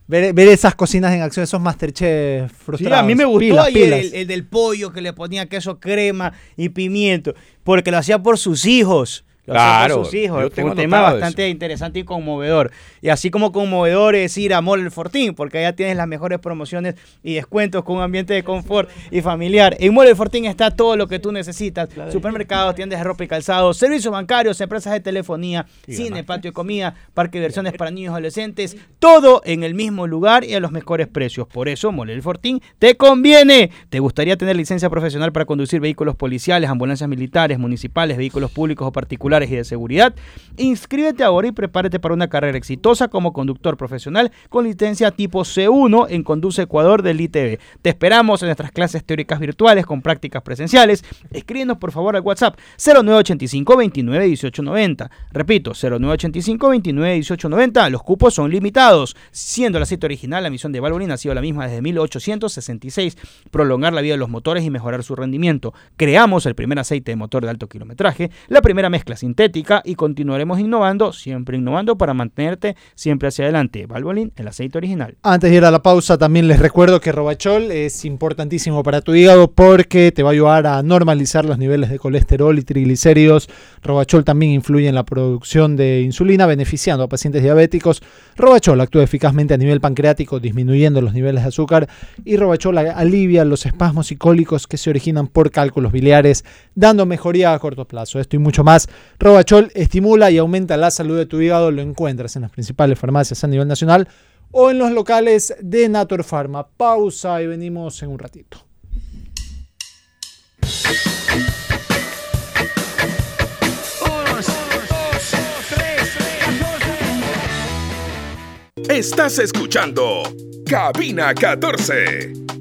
ver, ver esas cocinas en acción, esos Masterchef Sí, frustrados. a mí me gustó Pilas, ayer pilas. el, el del pollo que le ponía queso crema y pimiento, porque lo hacía por sus hijos. Claro, sus hijos. yo Fue tengo un tema bastante eso. interesante y conmovedor. Y así como conmovedor es ir a Mall El Fortín, porque allá tienes las mejores promociones y descuentos con un ambiente de confort y familiar. En Mall El Fortín está todo lo que tú necesitas. Supermercados, tiendas de ropa y calzado, servicios bancarios, empresas de telefonía, cine, patio de comida, parque de diversiones para niños y adolescentes. Todo en el mismo lugar y a los mejores precios. Por eso, Mall El Fortín te conviene. ¿Te gustaría tener licencia profesional para conducir vehículos policiales, ambulancias militares, municipales, vehículos públicos o particulares y de seguridad? Inscríbete ahora y prepárate para una carrera exitosa como conductor profesional con licencia tipo C1 en Conduce Ecuador del ITV. Te esperamos en nuestras clases teóricas virtuales con prácticas presenciales. Escríbenos por favor al WhatsApp 0985 29 18 90. Repito, 0985 29 18 90. Los cupos son limitados. Siendo el aceite original, la misión de Valvoline ha sido la misma desde 1866. Prolongar la vida de los motores y mejorar su rendimiento. Creamos el primer aceite de motor de alto kilometraje, la primera mezcla sintética y continuaremos innovando, siempre innovando para mantenerte siempre hacia adelante. Valvoline, el aceite original. Antes de ir a la pausa, también les recuerdo que Robachol es importantísimo para tu hígado porque te va a ayudar a normalizar los niveles de colesterol y triglicéridos. Robachol también influye en la producción de insulina, beneficiando a pacientes diabéticos. Robachol actúa eficazmente a nivel pancreático, disminuyendo los niveles de azúcar. Y Robachol alivia los espasmos y cólicos que se originan por cálculos biliares, dando mejoría a corto plazo. Esto y mucho más. Robachol estimula y aumenta la salud de tu hígado. Lo encuentras en las principales farmacias a nivel nacional o en los locales de Nator Pharma. Pausa y venimos en un ratito. Estás escuchando Cabina 14.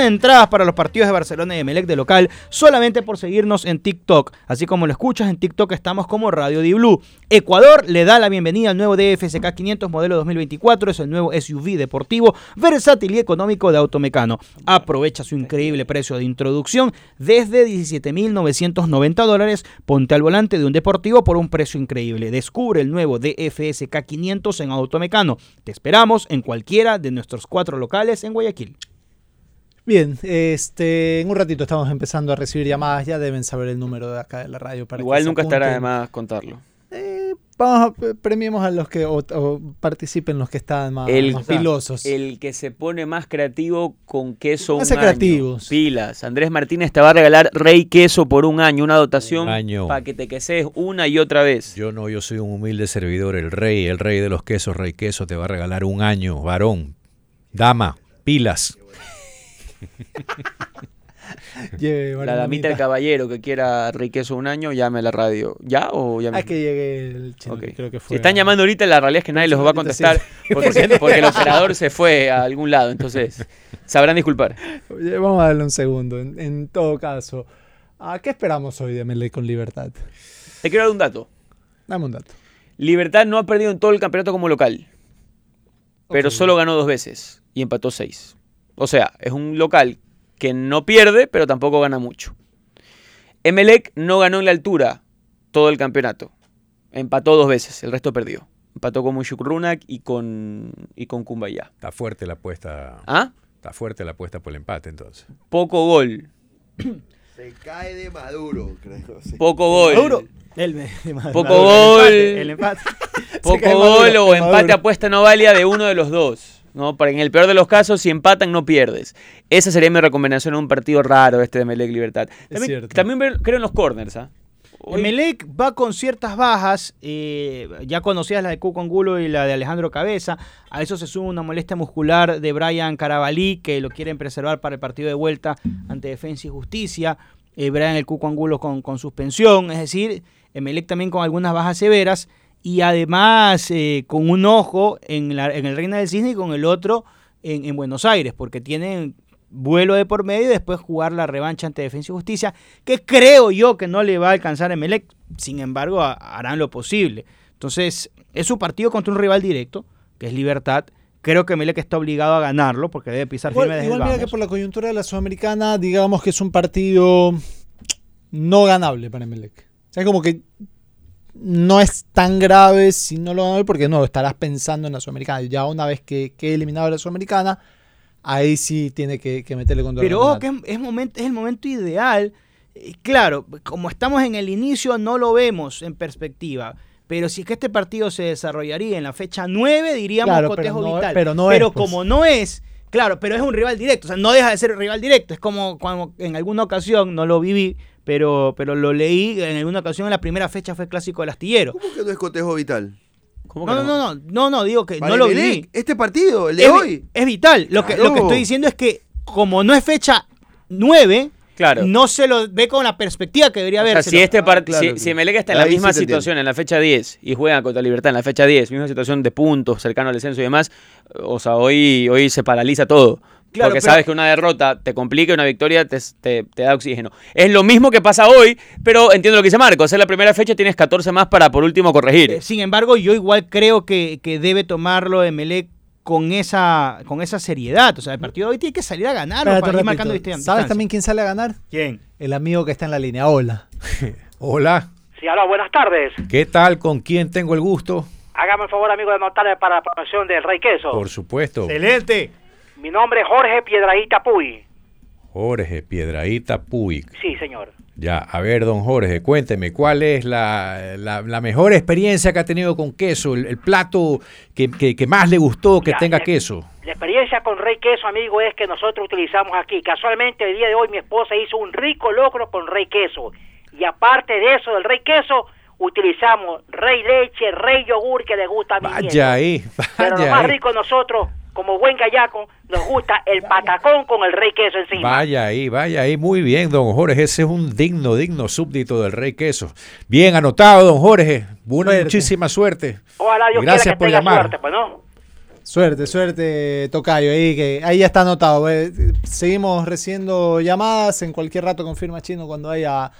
Entradas para los partidos de Barcelona y Emelec de local solamente por seguirnos en TikTok. Así como lo escuchas, en TikTok estamos como Radio Di Blue. Ecuador le da la bienvenida al nuevo DFSK 500 modelo 2024. Es el nuevo SUV deportivo, versátil y económico de Automecano. Aprovecha su increíble precio de introducción desde 17.990 dólares. Ponte al volante de un deportivo por un precio increíble. Descubre el nuevo DFSK 500 en Automecano. Te esperamos en cualquiera de nuestros cuatro locales en Guayaquil. Bien, este, en un ratito estamos empezando a recibir llamadas. Ya deben saber el número de acá de la radio. Para que Igual nunca estará de más contarlo. Eh, vamos a, premiemos a los que o, o participen los que están más, El- más pilosos. El que se pone más creativo con queso Pónganse un año. creativos. Pilas. Andrés Martínez te va a regalar Rey Queso por un año, una dotación Un año. para que te queses una y otra vez. Yo no, yo soy un humilde servidor, el rey, el rey de los quesos, rey queso, te va a regalar un año, varón, dama, pilas. Lleve, La damita del caballero que quiera Rey Queso un año, llame a la radio. ¿Ya o llame? Hay que llegue el chino, Ok. que creo que Si fue. están llamando ahorita, la realidad es que nadie los va a contestar sí. porque, porque el operador se fue a algún lado. Entonces, sabrán disculpar. Vamos a darle un segundo. En, en todo caso, ¿a qué esperamos hoy de Melee con Libertad? Te quiero dar un dato. Dame un dato. Libertad no ha perdido en todo el campeonato como local, pero solo ganó dos veces y empató seis. O sea, es un local que no pierde, pero tampoco gana mucho. Emelec no ganó en la altura todo el campeonato. Empató dos veces, el resto perdió. Empató con Mushukrunak y con, y con Kumbaya. Está fuerte la apuesta, ¿Ah? está fuerte la apuesta por el empate entonces. Poco gol. Se cae de Maduro, creo. sí. Poco gol. Maduro. El, Poco Maduro, gol. El empate. el empate. Poco gol Maduro, o empate apuesta no válida de uno de los dos. ¿No? Para en el peor de los casos, si empatan, no pierdes. Esa sería mi recomendación en un partido raro este de Melec Libertad. También, cierto. también ver- creo en los corners, ¿ah? Hoy- Emelec va con ciertas bajas, eh, ya conocías la de Cuco Angulo y la de Alejandro Cabeza. A eso se suma una molestia muscular de Brian Carabalí, que lo quieren preservar para el partido de vuelta ante Defensa y Justicia. Eh, Brian el Cuco Angulo con, con suspensión, es decir, Emelec también con algunas bajas severas. Y además eh, con un ojo en, la- en el Reina del Cisne y con el otro en, en Buenos Aires, porque tienen vuelo de por medio y después jugar la revancha ante Defensa y Justicia, que creo yo que no le va a alcanzar a Emelec, sin embargo ha- harán lo posible. Entonces, es su partido contra un rival directo, que es Libertad. Creo que Emelec está obligado a ganarlo porque debe pisar Igual, firme desde igual el mira que por la coyuntura de la Sudamericana, digamos que es un partido no ganable para Emelec. O sea, como que no es tan grave si no lo ganas porque no, estarás pensando en la Sudamericana. Ya una vez que que he eliminado la Sudamericana, ahí sí tiene que, que meterle con todo el Pero ojo, que es, es momento, es el momento ideal. Eh, Claro, como estamos en el inicio, no lo vemos en perspectiva. Pero si es que este partido se desarrollaría en la fecha 9, diríamos Claro, cotejo pero no- vital. pero no es, pues. como no es, claro, pero es un rival directo. O sea, no deja de ser un rival directo. Es como cuando en alguna ocasión, no lo viví, pero, pero lo leí, en alguna ocasión en la primera fecha fue clásico del astillero. ¿Cómo que no es cotejo vital? ¿Cómo No, que no, no, no, no, no, digo que no lo viví. Este partido, el de es, hoy. es vital. Lo que, lo que estoy diciendo es que como no es fecha 9, Claro. no se lo ve con la perspectiva que debería O sea, haber. si este claro. si, si Emelec está en la sí misma situación en la fecha 10 y juega contra Libertad en la fecha 10, misma situación de puntos, cercano al descenso y demás, o sea, hoy, hoy se paraliza todo. Claro, porque pero- sabes que una derrota te complica y una victoria te, te- te da oxígeno. Es lo mismo que pasa hoy, pero entiendo lo que dice Marco. Es la primera fecha, tienes 14 más para por último corregir. Eh, Sin embargo, yo igual creo que, que debe tomarlo Emelec con esa, con esa seriedad. O sea, el partido de hoy tiene que salir a ganar Espérate para un ir marcando distan- ¿Sabes distancia. también quién sale a ganar? ¿Quién? El amigo que está en la línea. Hola. Hola, Sí, hola, buenas tardes. ¿qué tal? ¿Con quién tengo el gusto? Hágame el favor, amigo, de anotar para la promoción del Rey Queso. Por supuesto, Excelente. Mi nombre es Jorge Piedradita Puy. Jorge Piedraíta Puig. Sí, señor. Ya, a ver, don Jorge, cuénteme, ¿cuál es la, la- la mejor experiencia que ha tenido con queso? El, el plato que, que- que más le gustó que Ya, tenga queso. La experiencia con Rey Queso, amigo, es que nosotros utilizamos aquí. Casualmente, el día de hoy mi esposa hizo un rico logro con Rey Queso. Y aparte de eso, del Rey Queso, utilizamos Rey Leche, Rey Yogur, que le gusta a mi. Vaya ahí, Pero lo vaya más ahí. rico nosotros, como buen gallaco, nos gusta el patacón con el Rey Queso encima. Vaya ahí, vaya ahí, muy bien, don Jorge. Ese es un digno, digno súbdito del Rey Queso. Bien anotado, don Jorge. Buena, Suerte. muchísima suerte. Ojalá Dios Gracias quiera que por tenga llamar. suerte, pues, ¿no? Suerte, suerte, Tocayo. Ahí, que, ahí ya está anotado. eh. Seguimos recibiendo llamadas. En cualquier rato confirma Chino cuando haya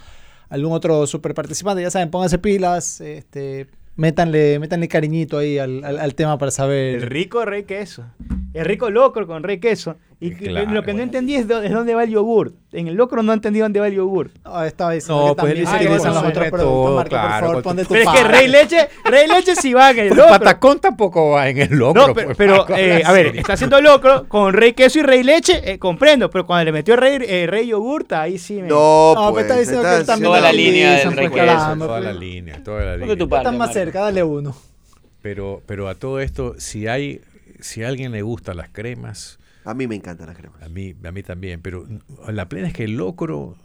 algún otro super participante. Ya saben, pónganse pilas. Este, métanle, métanle cariñito ahí al, al- tema para saber. El rico Rey Queso. El rico locro con Rey Queso. Y que- Claro. lo que no entendí es, dó- es dónde va el yogur. En el locro no entendí dónde va el yogur. No, estaba diciendo No, que pues también dice se que los otros productos. Marco, claro, por favor, con- ponte tu Pero es que. Rey Leche, Rey Leche sí va en el El locro. patacón tampoco va en el locro. No, pero, pues, pero, Marco, eh, a ver, está haciendo locro con Rey Queso y Rey Leche, eh, comprendo, pero cuando le metió Rey, eh, Rey Yogurta, ahí sí me... No, No, pues. pero está diciendo que estás él también Toda la línea del Rey pues, Queso, Toda la pues. línea, toda la línea. Están más cerca, dale uno. Pero, pero a todo esto, si hay, si a alguien le gustan las cremas, A mí me encantan las cremas. a mí, a mí también, pero la plena es que el locro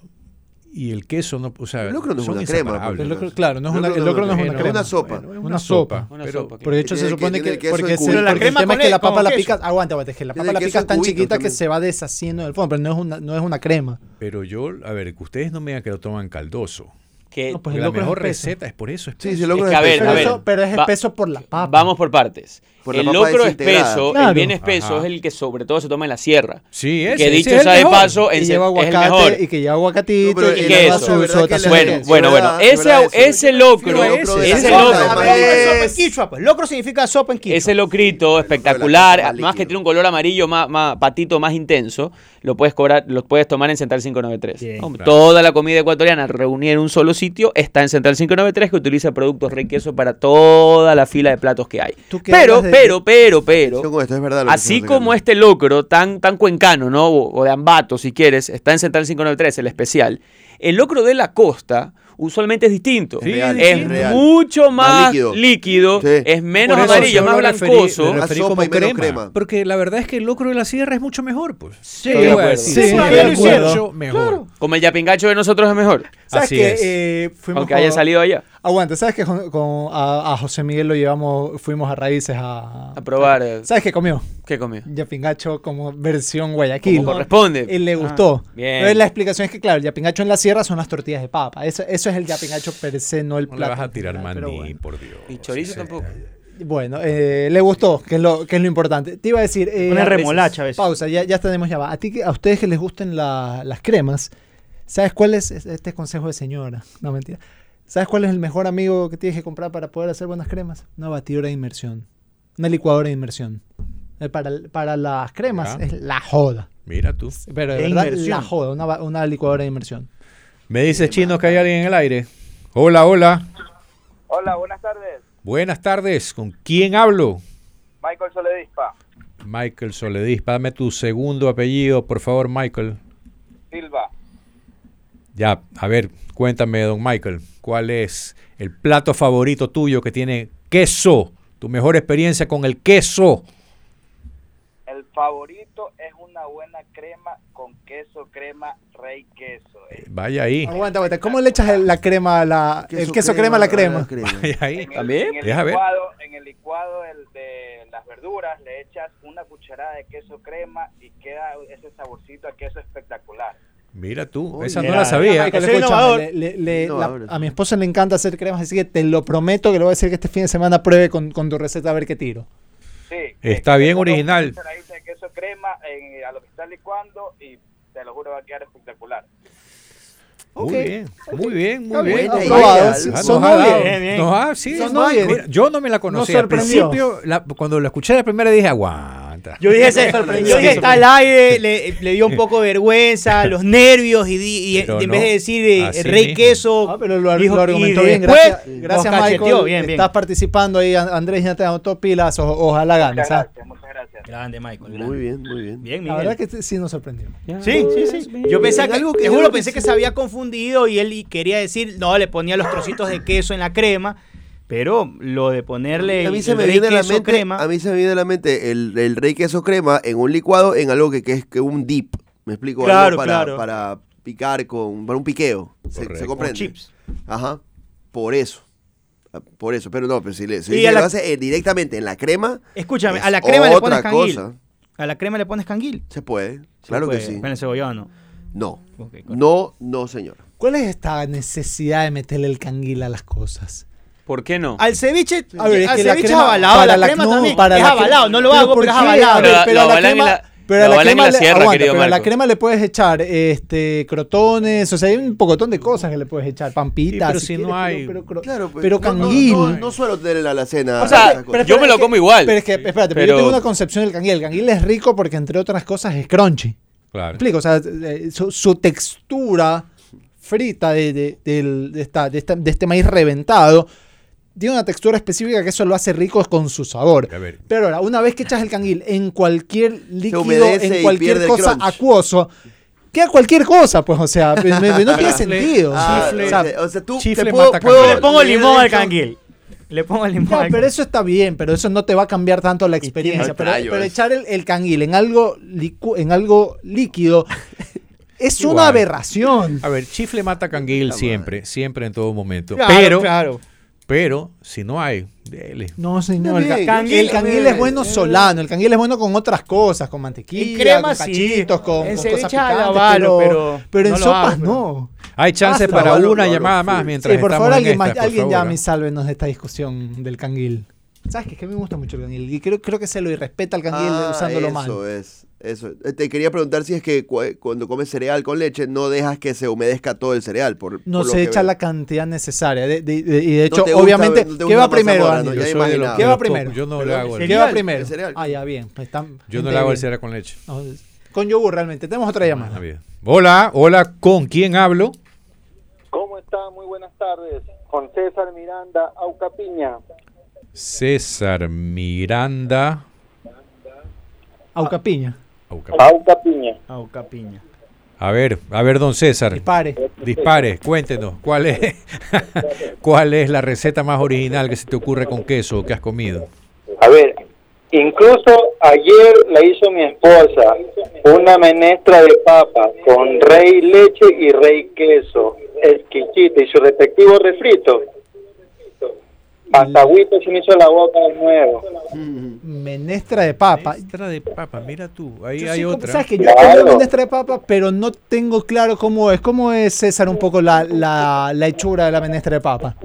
y el queso no, o sea, El locro no es una crema. El locro- claro, no es una- El el locro no es una crema. una sopa. Bueno, es Una sopa. Una pero- sopa, Por de hecho, se que- supone que, el queso porque, en se-. La porque el crema tema es que la papa la picas, aguanta, aguanta, es que la papa la picas en tan chiquita que se va deshaciendo del fondo, pero no es una, no es una crema. Pero yo, a ver, que ustedes no me digan que lo toman caldoso. Que- No, pues la locro es mejor espeso. receta es por eso. Sí, espeso. sí, el locro Es es que, a ver. Pero, a ver. eso- pero es va- espeso por la papa. Vamos por partes. Por el locro espeso, Claro. el bien espeso Ajá. es el que sobre todo se toma en la sierra. Sí, ese, que ese dicho es el sea de paso, y en- lleva es el mejor. aguacate y que lleva aguacatito No, y que lleva su, ¿verdad su que taza le- de Bueno, bueno, bueno. Ese, ese locro, ese. locro, Además, Sopa en es- quichua, pues. Locro significa sopa en quichua. ese locrito la espectacular, más además que tiene un color amarillo más, más patito más intenso, lo puedes cobrar, lo puedes tomar en Central 593. Bien. ¿no? Claro. Toda la comida ecuatoriana reunida en un solo sitio está en Central 593 que utiliza productos Rey Queso para toda la fila de platos que hay. Pero, de- pero, pero, pero, esto es verdad. Así como este locro tan, tan cuencano, ¿no? O, o de Ambato, si quieres, está en Central 593, el especial. El locro de la costa usualmente es distinto. Sí, Real, es real. mucho más, Más líquido. líquido, Sí. es menos amarillo, más referí- blancoso. referí como y crema, crema. Porque la verdad es que el locro de la sierra es mucho mejor, pues. Sí, mejor. Como el yapingacho de nosotros es mejor. ¿Sabes Así que es. eh, fuimos Aunque haya salido allá. Aguanta, ¿sabes que con, con- a, a José Miguel lo llevamos, fuimos a raíces a... A probar. eh, ¿Sabes qué comió? ¿Qué comió? Yapingacho como versión Guayaquil. Como corresponde. Él le gustó. bien. Entonces, la explicación es que, claro, el yapingacho en la sierra son las tortillas de papa. Eso, eso es el yapingacho per se, no el No le plato. vas a tirar maní, bueno. por Dios. Y chorizo Sí, tampoco. Bueno, eh, le gustó, que es lo, que es lo importante. Te iba a decir... eh, Pone a- remolacha a veces. Pausa, ya, ya tenemos ya va. A, ti, a ustedes que les gusten la- las cremas, ¿sabes cuál es este consejo de señora? No, mentira. ¿Sabes cuál es el mejor amigo que tienes que comprar para poder hacer buenas cremas? Una batidora de inmersión. Una licuadora de inmersión. Eh, Para, para las cremas Ya. es la joda. Mira tú. Pero de verdad, la joda, una, una licuadora de inmersión. Me dice Chino que hay alguien en el aire. Hola, hola. Hola, buenas tardes. Buenas tardes. ¿Con quién hablo? Michael Soledispa, Michael Soledispa. Dame tu segundo apellido, por favor, Michael. Silva. Ya, a ver, cuéntame, don Michael, ¿cuál es el plato favorito tuyo que tiene queso? Tu mejor experiencia con el queso. El favorito es una buena crema con queso, crema, rey queso. Eh, Vaya ahí. Aguanta, aguanta. ¿Cómo le echas el- la crema a la, el queso crema a la crema? Vaya ahí. En el, ¿También? en el Deja ver. licuado, en el licuado del- de las verduras le echas una cucharada de queso crema y queda ese saborcito a queso espectacular. Mira tú, esa no la sabía. Le- le- le- la- a mi esposa le encanta hacer cremas, así que te lo prometo que le voy a decir que este fin de semana pruebe con, con tu receta a ver qué tiro. Sí. Está bien original. de queso crema en- a lo que estás licuando y te lo juro va a quedar espectacular. Muy bien, muy bien, muy bien. Ah, Son dado- ha- sí, Son no, mira, yo no me la conocía. Al principio, la- cuando la escuché la primera dije, aguanta. Yo dije, ese- yo dije, está al aire, le, le dio un poco de vergüenza, los nervios, y, di- y Pero en no, vez de decir eh, rey mismo. queso, Ah, pero lo, dijo- lo y argumentó bien. después Gracias, gracias Michael. bien, bien. Estás participando ahí, An- Andrés, ya te anotó pilas. o- ojalá ganes. Muchas ¿ah? gracias, muchas gracias. Grande, Michael. grande. Muy bien, muy bien. Bien, La verdad que sí- sí nos sorprendió. Sí, sí, sí. Yo pensaba que, algo que te juro, pensé que se había confundido y él quería decir, no, le ponía los trocitos de queso en la crema, pero lo de ponerle A mí el, se me rey viene a la queso mente, crema, a mí se me viene a la mente el, el rey queso crema en un licuado en algo que, que es que un dip. Me explico Claro, algo para, claro. para picar con para un piqueo. Se, comprende. con chips. Ajá. Por eso. Por eso, pero no, pero si, le, si Y dice a que la- lo hace eh, directamente en la crema, Escúchame, es a la crema le pones canguil. cosa. A la crema le pones canguil. Se puede, Se claro puede, que sí. Con el cebollano. No, correcto. no, no, señor. ¿Cuál es esta necesidad de meterle el canguil a las cosas? ¿Por qué no? Al ceviche, A ver, es al que la ceviche crema- es avalado, para la, la- crema no, también. para es la avalado, no lo ¿Pero hago, pero es avalado. Pero la en crema, la- pero a la crema la le, sierra, aguanta, querido pero a la crema le puedes echar este crotones, o sea, hay un pocotón de cosas que le puedes echar, pampitas. Sí, pero si no quieres, hay- Pero, pero, Claro, pues, pero no- no- canguil. No, no suelo tener en la alacena. O sea, yo me lo que- como igual. Pero es que, espérate, pero, Pero- yo tengo una concepción del canguil. El canguil es rico porque, entre otras cosas, es crunchy. Claro. explico? O sea, eh, su, su textura frita de, de- del- de esta- de esta- de este maíz reventado tiene una textura específica que eso lo hace rico con su sabor. A ver. Pero ahora, una vez que echas el canguil en cualquier líquido, en cualquier el cosa acuoso, queda cualquier cosa, pues, o sea, me- me- no tiene sentido. Ah, Chifle. o sea, o sea, tú chifle te puedo, puedo-. Le pongo limón al canguil. Le pongo limón Ya, al pero eso está bien, pero eso no te va a cambiar tanto la experiencia. Pero, echar el, el canguil en algo, licu- en algo líquido es Igual. una aberración. A ver, chifle mata canguil siempre, siempre en todo momento. Claro, pero, claro. Pero, si no hay, dele. No, señor. El, canguil el canguil es bueno solano. El canguil es bueno con otras cosas, con mantequilla, crema con sí. cachitos, con, En con ceviche cosas picantes, balo, pero, pero en no sopas hago, no. Hay chance para pero- una llamada más sí, mientras Sí, por estamos favor, en alguien, esta, más, por alguien favor, llame y sálvenos de esta discusión del canguil. ¿Sabes qué? Es que a mí me gusta mucho el canguil. Y creo, creo que se lo irrespeta al canguil Ah, usándolo eso mal. es, eso. Eh, Te quería preguntar si es que cu- cuando comes cereal con leche no dejas que se humedezca todo el cereal. Por, No por lo se que echa veo. la cantidad necesaria. De- de- de- y de hecho, gusta- obviamente, no ¿qué va primero, mazamorra, ¿no? ¿Qué va primero? Yo no le hago el, ¿Qué Cereal. va primero? El. Ah, ya, bien. pues está- yo no le hago el cereal con leche. No, con yogur realmente. Tenemos otra Ah, llamada. bien. Hola, hola, ¿con quién hablo? ¿Cómo está? Muy buenas tardes. Con César Miranda, Aucapiña. César Miranda. Aucapiña. Auca- Aucapiña. Auca piña. A ver, a ver, don César. Dispare. dispare, cuéntenos, ¿cuál es, ¿cuál es la receta más original que se te ocurre con queso o que has comido? A ver, incluso ayer la hizo mi esposa, una menestra de papa con rey leche y rey queso, exquisita, y su respectivo refrito. Hasta agüita se me hizo la boca de nuevo. Menestra de papa. Menestra de papa, mira tú, ahí Yo hay sí, otra. ¿Sabes que Yo he Claro. comido menestra de papa, pero no tengo claro cómo es. ¿Cómo es, César, un poco la, la, la hechura de la menestra de papa?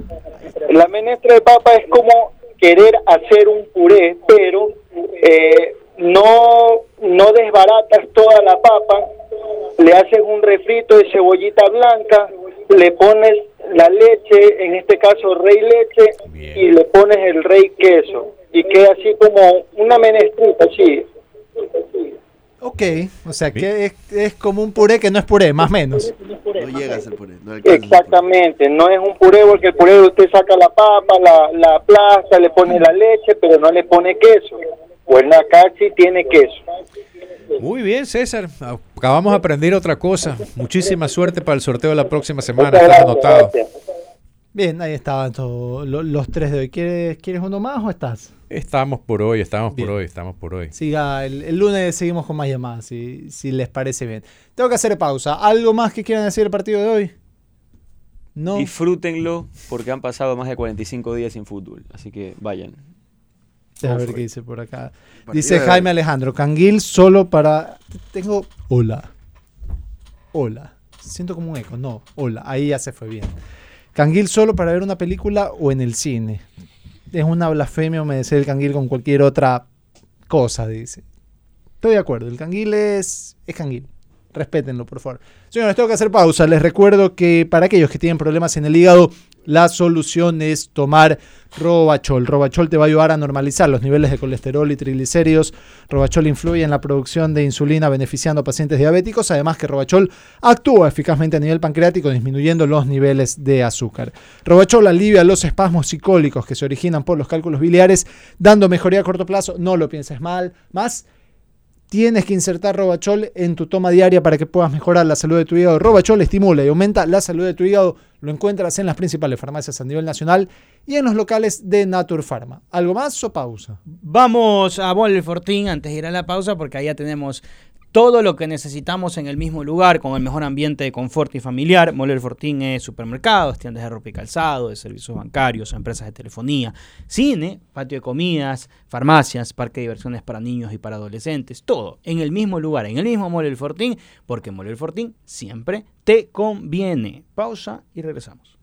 La menestra de papa es como querer hacer un puré, pero eh, no, no desbaratas toda la papa, le haces un refrito de cebollita blanca, le pones la leche, en este caso rey leche, Bien. y le pones el rey queso, y queda así como una menestrita, así. Ok, o sea que es, es como un puré que no es puré, más o menos. No llega a ser puré. No. Exactamente, no es un puré porque el puré usted saca la papa, la, la aplasta, le pone la leche, pero no le pone queso. Bueno, acá sí tiene queso. Muy bien, César. Acabamos de aprender otra cosa. Muchísima suerte para el sorteo de la próxima semana. Estás gracias, anotado. Bien, ahí estaban todos lo- los tres de hoy. ¿Quieres, ¿Quieres uno más o estás? Estamos por hoy, estamos Bien. por hoy, estamos por hoy. Siga, el, el lunes seguimos con más llamadas, si, si les parece bien. Tengo que hacer pausa. ¿Algo más que quieran decir del partido de hoy? No. Disfrútenlo porque han pasado más de 45 días sin fútbol. Así que vayan. Déjame ver qué dice por acá. Dice Jaime Alejandro, Canguil solo para... Tengo... Hola. Hola. Siento como un eco. No, hola. Ahí ya se fue bien. Canguil solo para ver una película o en el cine. Es una blasfemia humedecer el canguil con cualquier otra cosa, dice. Estoy de acuerdo. El canguil es... Es canguil. Respétenlo, por favor. Señores, tengo que hacer pausa. Les recuerdo que para aquellos que tienen problemas en el hígado, la solución es tomar Robachol. Robachol te va a ayudar a normalizar los niveles de colesterol y triglicéridos. Robachol influye en la producción de insulina beneficiando a pacientes diabéticos. Además que Robachol actúa eficazmente a nivel pancreático disminuyendo los niveles de azúcar. Robachol alivia los espasmos psicólicos que se originan por los cálculos biliares, dando mejoría a corto plazo. No lo pienses mal. Más Tienes que insertar Robachol en tu toma diaria para que puedas mejorar la salud de tu hígado. Robachol estimula y aumenta la salud de tu hígado. Lo encuentras en las principales farmacias a nivel nacional y en los locales de Naturpharma. ¿Algo más o pausa? Vamos a Fortín antes de ir a la pausa porque allá tenemos todo lo que necesitamos en el mismo lugar con el mejor ambiente de confort y familiar. Mole Fortín es supermercados, tiendas de ropa y calzado, de servicios bancarios, empresas de telefonía, cine, patio de comidas, farmacias, parque de diversiones para niños y para adolescentes. Todo en el mismo lugar, en el mismo Mole Fortín, porque Mole Fortín siempre te conviene. Pausa y regresamos.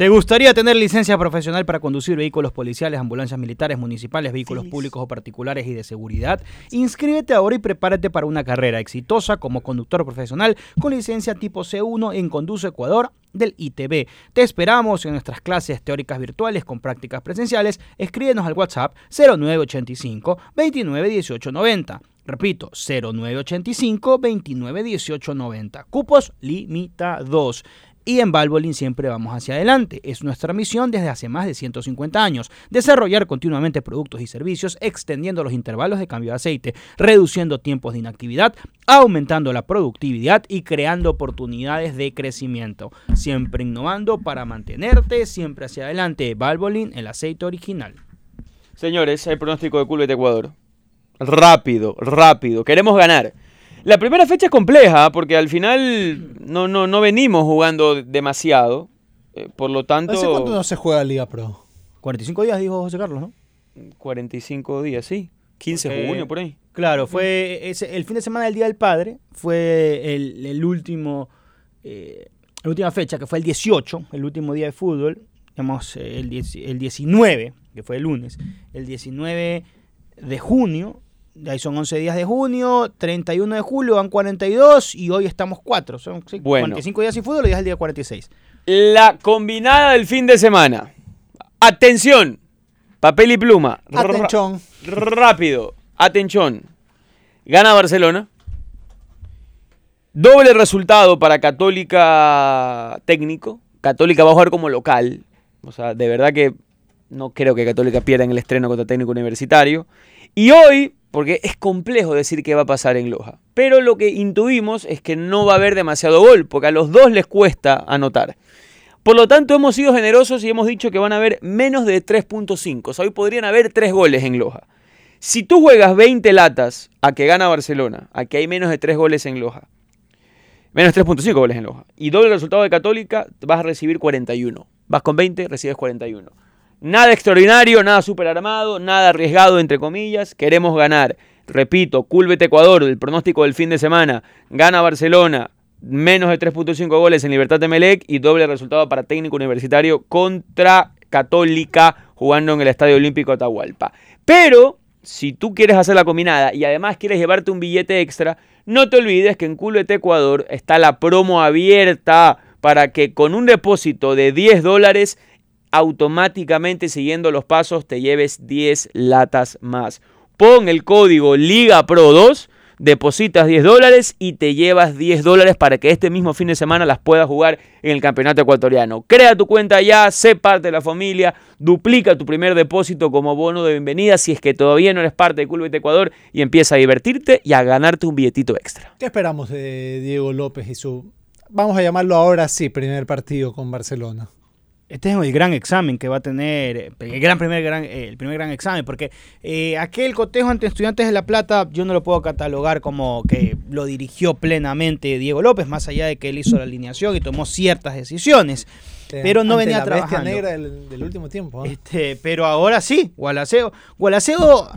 ¿Te gustaría tener licencia profesional para conducir vehículos policiales, ambulancias militares, municipales, vehículos públicos o particulares y de seguridad? Inscríbete ahora y prepárate para una carrera exitosa como conductor profesional con licencia tipo C1 en Conduce Ecuador del ITB. Te esperamos en nuestras clases teóricas virtuales con prácticas presenciales. Escríbenos al WhatsApp 0985 29 18 90. Repito, 0985 29 18 90. Cupos limitados. Y en Valvoline siempre vamos hacia adelante. Es nuestra misión desde hace más de 150 años. Desarrollar continuamente productos y servicios, extendiendo los intervalos de cambio de aceite, reduciendo tiempos de inactividad, aumentando la productividad y creando oportunidades de crecimiento. Siempre innovando para mantenerte siempre hacia adelante. Valvoline, el aceite original. Señores, el pronóstico de Culvet Ecuador. Rápido, rápido. Queremos ganar. La primera fecha es compleja porque al final no, no, no venimos jugando demasiado. eh, por lo tanto, ¿Hace cuánto no se juega Liga Pro? 45 días, dijo José Carlos, ¿no? 45 días, sí. 15 de junio por ahí. Claro, fue ese- el fin de semana del Día del Padre, fue el, el último, eh, la última fecha, que fue el 18, el último día de fútbol, digamos, eh, el, 10 el 19, que fue el lunes, el 19 de junio, ahí son 11 días de junio, 31 de julio van 42 y hoy estamos 4, son sí, Bueno. 45 días sin fútbol y ya es el día 46. La combinada del fin de semana. Atención. Papel y pluma. Atención. rápido. Atención. Gana Barcelona. Doble resultado para Católica técnico. Católica va a jugar como local. O sea, de verdad que no creo que Católica pierda en el estreno contra técnico universitario. Y hoy, porque es complejo decir qué va a pasar en Loja. Pero lo que intuimos es que no va a haber demasiado gol, porque a los dos les cuesta anotar. Por lo tanto, hemos sido generosos y hemos dicho que van a haber menos de 3.5. O sea, hoy podrían haber 3 goles en Loja. Si tú juegas 20 latas a que gana Barcelona, a que hay menos de 3 goles en Loja, menos 3.5 goles en Loja, y doble resultado de Católica, vas a recibir 41. Vas con 20, recibes 41. Nada extraordinario, nada super armado, nada arriesgado, entre comillas. Queremos ganar. Repito, Culbet Ecuador, el pronóstico del fin de semana. Gana Barcelona, menos de 3.5 goles en Libertad de Melec y doble resultado para técnico universitario contra Católica jugando en el Estadio Olímpico Atahualpa. Pero, si tú quieres hacer la combinada y además quieres llevarte un billete extra, no te olvides que en Culbet Ecuador está la promo abierta para que con un depósito de 10 dólares automáticamente siguiendo los pasos te lleves 10 latas más. Pon el código LIGAPRO2, depositas 10 dólares y te llevas 10 dólares para que este mismo fin de semana las puedas jugar en el campeonato ecuatoriano. Crea tu cuenta ya, sé parte de la familia, duplica tu primer depósito como bono de bienvenida si es que todavía no eres parte de Culbet Ecuador y empieza a divertirte y a ganarte un billetito extra. ¿Qué esperamos de Diego López y su, vamos a llamarlo ahora sí, primer partido con Barcelona? Este es el gran examen que va a tener, eh, el gran primer gran, eh, el primer gran examen, porque eh, aquel cotejo ante Estudiantes de La Plata yo no lo puedo catalogar como que lo dirigió plenamente Diego López, más allá de que él hizo la alineación y tomó ciertas decisiones, pero no venía la bestia trabajando. negra del, del último tiempo. ¿eh? Este, pero ahora sí, Gualaceo, Gualaceo,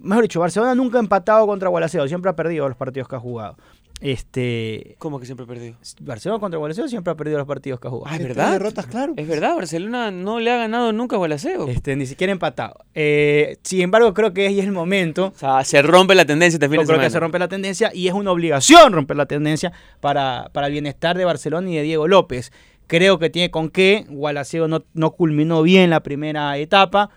mejor dicho, Barcelona nunca ha empatado contra Gualaceo, siempre ha perdido los partidos que ha jugado. Este, ¿Cómo que siempre perdido? Barcelona contra Gualaceo siempre ha perdido los partidos que ha jugado. Ah, ¿es verdad? derrotas, claro. Es verdad, Barcelona no le ha ganado nunca a Gualaceo. Este, ni siquiera empatado. Eh, sin embargo, creo que ahí es el momento. O sea, se rompe la tendencia este fin Yo de creo semana. que se rompe la tendencia y es una obligación romper la tendencia para, para el bienestar de Barcelona y de Diego López. Creo que tiene con qué. Gualaceo no, no culminó bien la primera etapa.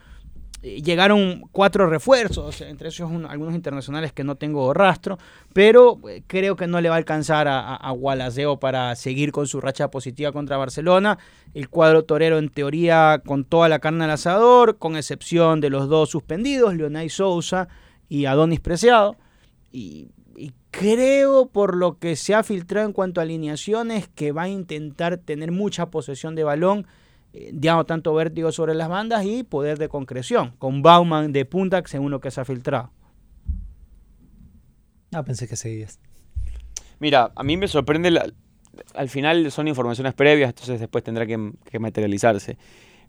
Llegaron cuatro refuerzos, entre esos un- algunos internacionales que no tengo rastro, pero eh, creo que no le va a alcanzar a, a, a para seguir con su racha positiva contra Barcelona. El cuadro torero en teoría con toda la carne al asador, con excepción de los dos suspendidos, Leonay Sousa y Adonis Preciado. Y creo, por lo que se ha filtrado en cuanto a alineaciones, que va a intentar tener mucha posesión de balón, eh, digamos, tanto vértigo sobre las bandas y poder de concreción, con Bauman de punta, según lo que se ha filtrado. Ah, pensé que seguías. Mira, a mí me sorprende, la- al final son informaciones previas, entonces después tendrá que, que materializarse.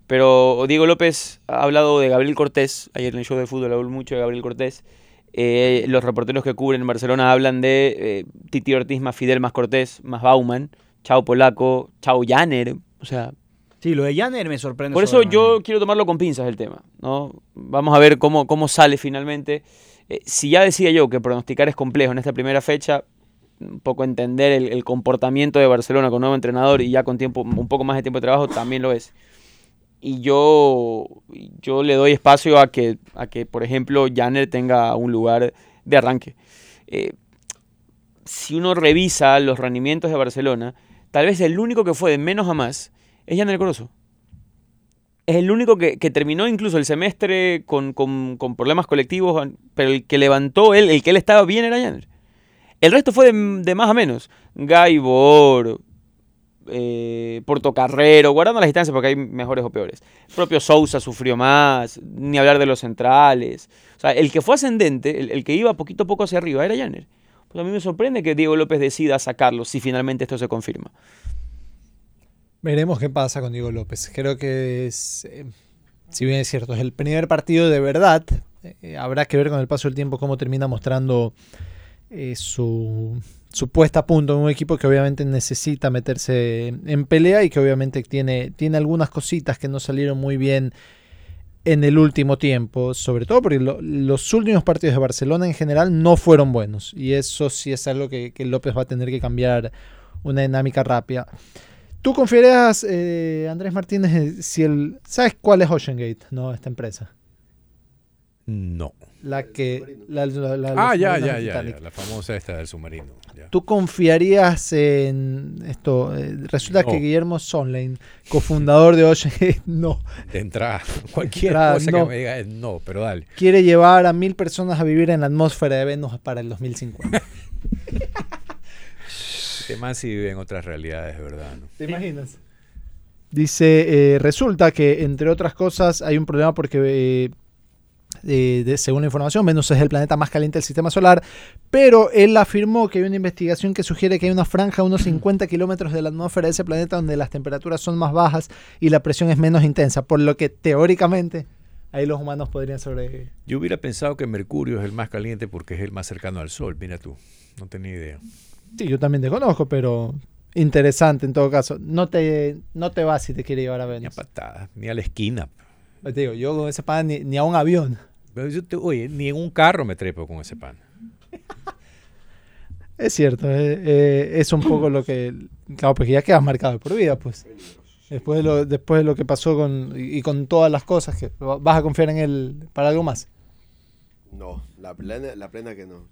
Pero Diego López ha hablado de Gabriel Cortés, ayer en el show de fútbol habló mucho de Gabriel Cortés. Eh, los reporteros que cubren en Barcelona hablan de eh, Titi Ortiz más Fidel más Cortés más Bauman, Chao Polaco, Chao Janer, o sea, Sí, lo de Janner me sorprende. Por eso yo quiero tomarlo con pinzas el tema, ¿no? Vamos a ver cómo, cómo sale finalmente. Eh, si ya decía yo que pronosticar es complejo en esta primera fecha, un poco entender el, el comportamiento de Barcelona con nuevo entrenador y ya con tiempo, un poco más de tiempo de trabajo también lo es. Y yo, yo le doy espacio a que, a que, por ejemplo, Janner tenga un lugar de arranque. Eh, si uno revisa los rendimientos de Barcelona, tal vez el único que fue de menos a más es Janel Corozo. Es el único que, terminó incluso el semestre con, problemas colectivos, pero el que levantó él, el que él estaba bien era Janel. El resto fue de, más a menos. Gaibor, eh, Portocarrero, guardando las distancias porque hay mejores o peores. Propio Sousa sufrió más, ni hablar de los centrales. O sea, el que fue ascendente, el, el que iba poquito a poco hacia arriba, era Janel. Pues a mí me sorprende que Diego López decida sacarlo si finalmente esto se confirma. Veremos qué pasa con Diego López. Creo que es, eh, si bien es cierto, es el primer partido de verdad. eh, habrá que ver con el paso del tiempo cómo termina mostrando eh, su, su puesta a punto en un equipo que obviamente necesita meterse en pelea y que obviamente tiene, tiene algunas cositas que no salieron muy bien en el último tiempo, sobre todo porque lo- los últimos partidos de Barcelona en general no fueron buenos y eso sí es algo que López va a tener que cambiar una dinámica rápida. ¿Tú confiarías, eh, Andrés Martínez, eh, si el... ¿Sabes cuál es OceanGate? No, esta empresa. No. La que... La, la- la- Ah, ya, ya, ya, ya, La famosa esta del submarino. ya. ¿Tú confiarías en esto? Eh, resulta No. que Guillermo Sonlane, cofundador de OceanGate, no. De entrada, cualquier entrada, cosa no. que me diga es no, pero dale. Quiere llevar a mil personas a vivir en la atmósfera de Venus para el 2050. Este man sí vive en otras realidades, de verdad. ¿no? ¿Te imaginas? Dice, eh, resulta que entre otras cosas hay un problema porque, eh, eh, de- según la información, Venus es el planeta más caliente del sistema solar, pero él afirmó que hay una investigación que sugiere que hay una franja a unos 50 kilómetros de la atmósfera de ese planeta donde las temperaturas son más bajas y la presión es menos intensa, por lo que teóricamente ahí los humanos podrían sobrevivir. Yo hubiera pensado que Mercurio es el más caliente porque es el más cercano al Sol. Mira tú, no tenía idea. Sí, yo también te conozco, pero interesante en todo caso. No te, no te vas si te quiere llevar a Ni a Venus. patadas, ni a la esquina. Te digo, yo con ese pan ni, ni a un avión. Pero yo te- oye, ni en un carro me trepo con ese pan. Es cierto, eh, eh, es un poco lo que. Claro, porque ya quedas marcado por vida, pues. Después de lo, después de lo que pasó con, y, y con todas las cosas, que va- vas a confiar en él para algo más. No, la plena, la plena que no.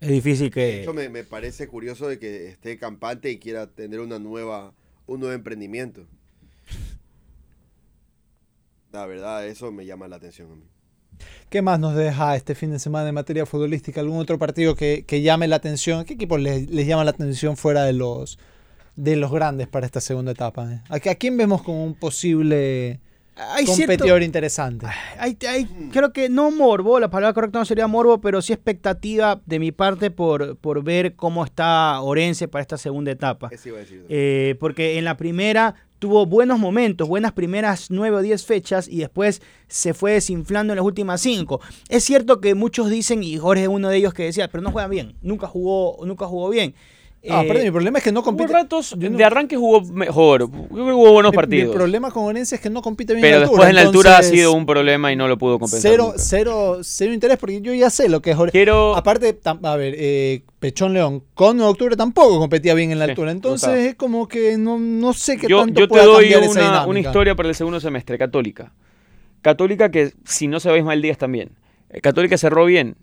Es difícil De que. hecho, me, me parece curioso de que esté campante y quiera tener una nueva, un nuevo emprendimiento. La verdad, eso me llama la atención a mí. ¿Qué más nos deja este fin de semana en materia futbolística? ¿Algún otro partido que, que llame la atención? ¿Qué equipos les, les llama la atención fuera de los, de los grandes para esta segunda etapa? eh? ¿A, a quién vemos como un posible Hay competidor cierto- interesante? hay- hay- creo que no morbo, la palabra correcta no sería morbo, pero sí expectativa de mi parte por, por ver cómo está Orense para esta segunda etapa. Eso iba a decir. Eh, porque en la primera tuvo buenos momentos, buenas primeras nueve o diez fechas y después se fue desinflando en las últimas cinco. Es cierto que muchos dicen, y Jorge es uno de ellos que decía, pero no juega bien, nunca jugó, nunca jugó bien. Ah, Eh, perdón, mi problema es que no compite. ratos, no- de arranque jugó mejor. Yo creo que hubo buenos mi- partidos. Mi problema con Orense es que no compite bien pero en la después altura. en la altura ha sido un problema y no lo pudo compensar. Cero, cero, cero interés, porque yo ya sé lo que es Orense. Quiero. Aparte, a ver, eh, Pechón León con 9 de octubre tampoco competía bien en la Sí, altura. Entonces es como que no, no sé qué yo, tanto yo te pueda doy una, una historia para el segundo semestre, Católica. Católica que, si no se veis mal días también. Eh, Católica cerró bien.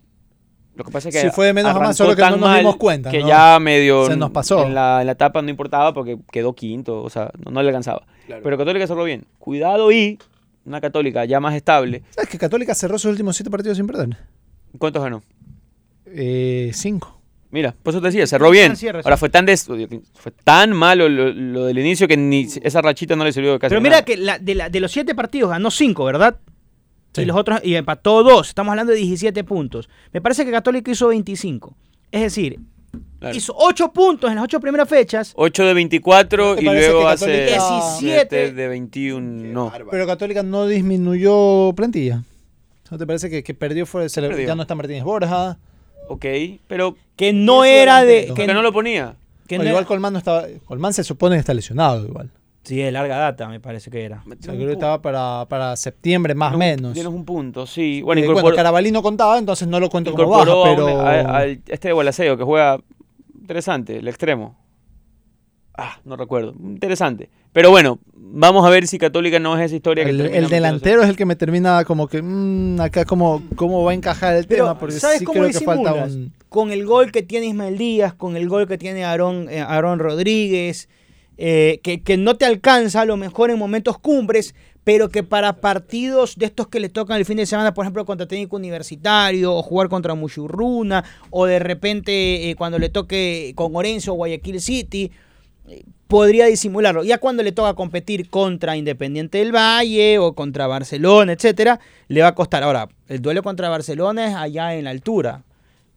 Lo que pasa es que Sí, fue de menos a más, solo que no nos dimos cuenta, Que ¿no? ya medio Se nos pasó. En la, en la etapa no importaba porque quedó quinto, o sea, no, no le alcanzaba. Claro. Pero Católica cerró bien. Cuidado y una Católica ya más estable. ¿Sabes que Católica cerró sus últimos 7 partidos sin perder? ¿Cuántos ganó? Eh, 5. Mira, por eso te decía, cerró bien. Cierre, Ahora sí. fue tan des- fue tan malo lo, lo del inicio que ni esa rachita no le sirvió de casi Pero nada. mira que la- de, la- de los siete partidos ganó cinco, ¿verdad? Sí. Y los otros, y empató dos. Estamos hablando de 17 puntos. Me parece que Católica hizo 25. Es decir, Claro. hizo 8 puntos en las 8 primeras fechas. 8 de 24 ¿Te y luego hace Católica- 17 de 21. Qué No. bárbaro. Pero Católica no disminuyó plantilla. ¿No te parece que, que perdió fue, se Perdió. ya no está Martínez Borja? Ok, pero Que no era de. Que, que no lo ponía. que no igual era- Colmán no estaba. Colmán se supone que está lesionado igual. Sí, de larga data me parece que era. O sea, creo que estaba para, para septiembre más o menos. Tienes un punto, sí. Eh, Bueno, Bueno, incorporó, Carabalí no contaba, entonces no lo cuento como incorporó baja, a un- pero... a- al- este de Gualaceo que juega interesante, el extremo. Ah, no recuerdo. Interesante. Pero bueno, vamos a ver si Católica no es esa historia que El, termina el delantero es el que me termina como que mm, acá como cómo va a encajar el Pero, tema porque ¿sabes sí cómo creo que falta un Con el gol que tiene Ismael Díaz, con el gol que tiene Aarón, eh, Aarón Rodríguez, eh, que, no te alcanza a lo mejor en momentos cumbres, pero que para partidos de estos que le tocan el fin de semana, por ejemplo, contra técnico universitario, o jugar contra Mushurruna, o de repente eh, cuando le toque con Orense o Guayaquil City, eh, podría disimularlo. Ya cuando le toca competir contra Independiente del Valle o contra Barcelona, etcétera, le va a costar. Ahora, el duelo contra Barcelona es allá en la altura.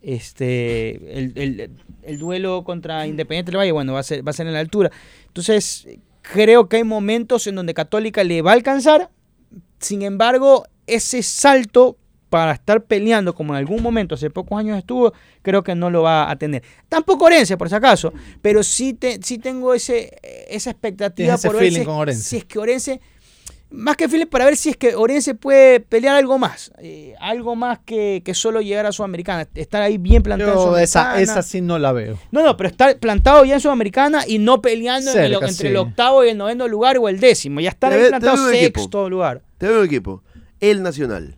Este, el, el- el duelo contra Independiente del Valle, bueno, va a ser, va a ser en la altura. Entonces, creo que hay momentos en donde Católica le va a alcanzar. Sin embargo, ese salto para estar peleando, como en algún momento hace pocos años estuvo, creo que no lo va a tener. Tampoco Orense, por si acaso, pero sí, te, sí tengo ese, esa expectativa ese por si, con Orense. si es que Orense, más que feeling, para ver si es que Orense puede pelear algo más, eh, algo más que, que solo llegar a Sudamericana, estar ahí bien plantado en Yo esa, esa sí no la veo. No, no, pero estar plantado ya en Sudamericana y no peleando en el- Cerca, entre sí. el octavo y el noveno lugar o el décimo. Ya estar Te ahí ve- plantado equipo. sexto lugar. Te veo un equipo. El Nacional.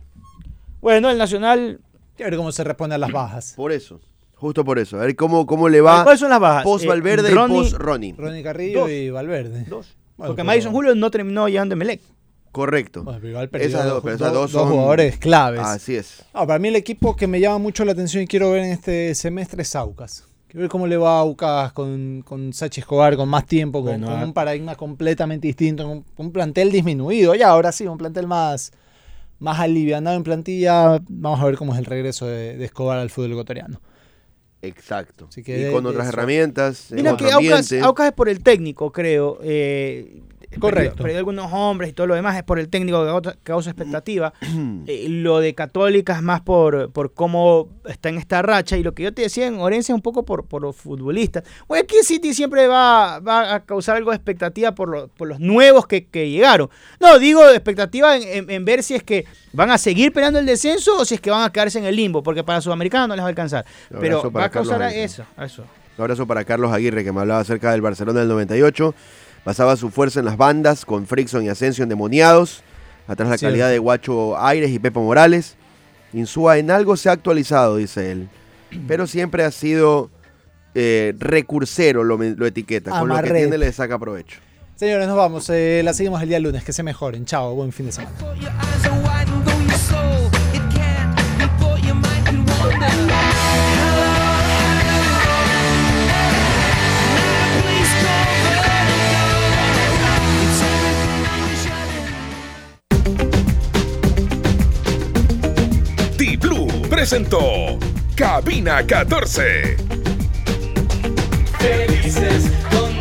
Bueno, el Nacional. A ver cómo se responde a las bajas. Por eso. Justo por eso. A ver cómo, cómo le va ¿Cuáles son las bajas? post Eh, Valverde Ronnie- y post Ronnie. Ronnie Carrillo Dos. y Valverde. Dos. Bueno, Porque pero- Madison Julio no terminó llegando en Melec. Correcto. Bueno, pero Esas dos, dos- pero esas dos- son jugadores claves. Así es. No, para mí el equipo que me llama mucho la atención y quiero ver en este semestre es Aucas. Quiero ver cómo le va a Aucas con, con Sachi Escobar, con más tiempo, con, Bueno, con ah. un paradigma completamente distinto, con un, un plantel disminuido. Ya, ahora sí, un plantel más, más alivianado en plantilla. Vamos a ver cómo es el regreso de, de Escobar al fútbol ecuatoriano. Exacto. Así que y de- con de otras eso. herramientas. en Mira que. Aucas es por el técnico, creo. Eh, Correcto. Perdió, perdió algunos hombres y todo lo demás es por el técnico que causa, expectativa. Eh, lo de Católica es más por, por cómo está en esta racha. Y lo que yo te decía en Orense es un poco por, por los futbolistas. Guayaquil City siempre va, va a causar algo de expectativa por, lo- por los nuevos que, que llegaron. No, digo expectativa en, en- en ver si es que van a seguir peleando el descenso o si es que van a quedarse en el limbo. Porque para Sudamericano no les va a alcanzar. Pero va a causar a eso. a eso. Un abrazo para Carlos Aguirre, que me hablaba acerca del Barcelona del 98. Basaba su fuerza en las bandas, con Frickson y Asensio endemoniados. Atrás la calidad de Guacho Aires y Pepo Morales. Insúa en algo se ha actualizado, dice él. Pero siempre ha sido eh, recursero, lo, lo etiqueta. Con lo que tiene le saca provecho. Señores, nos vamos. Eh, la seguimos el día lunes. Que se mejoren. Chao. Buen fin de semana. Presentó Cabina 14. Felices con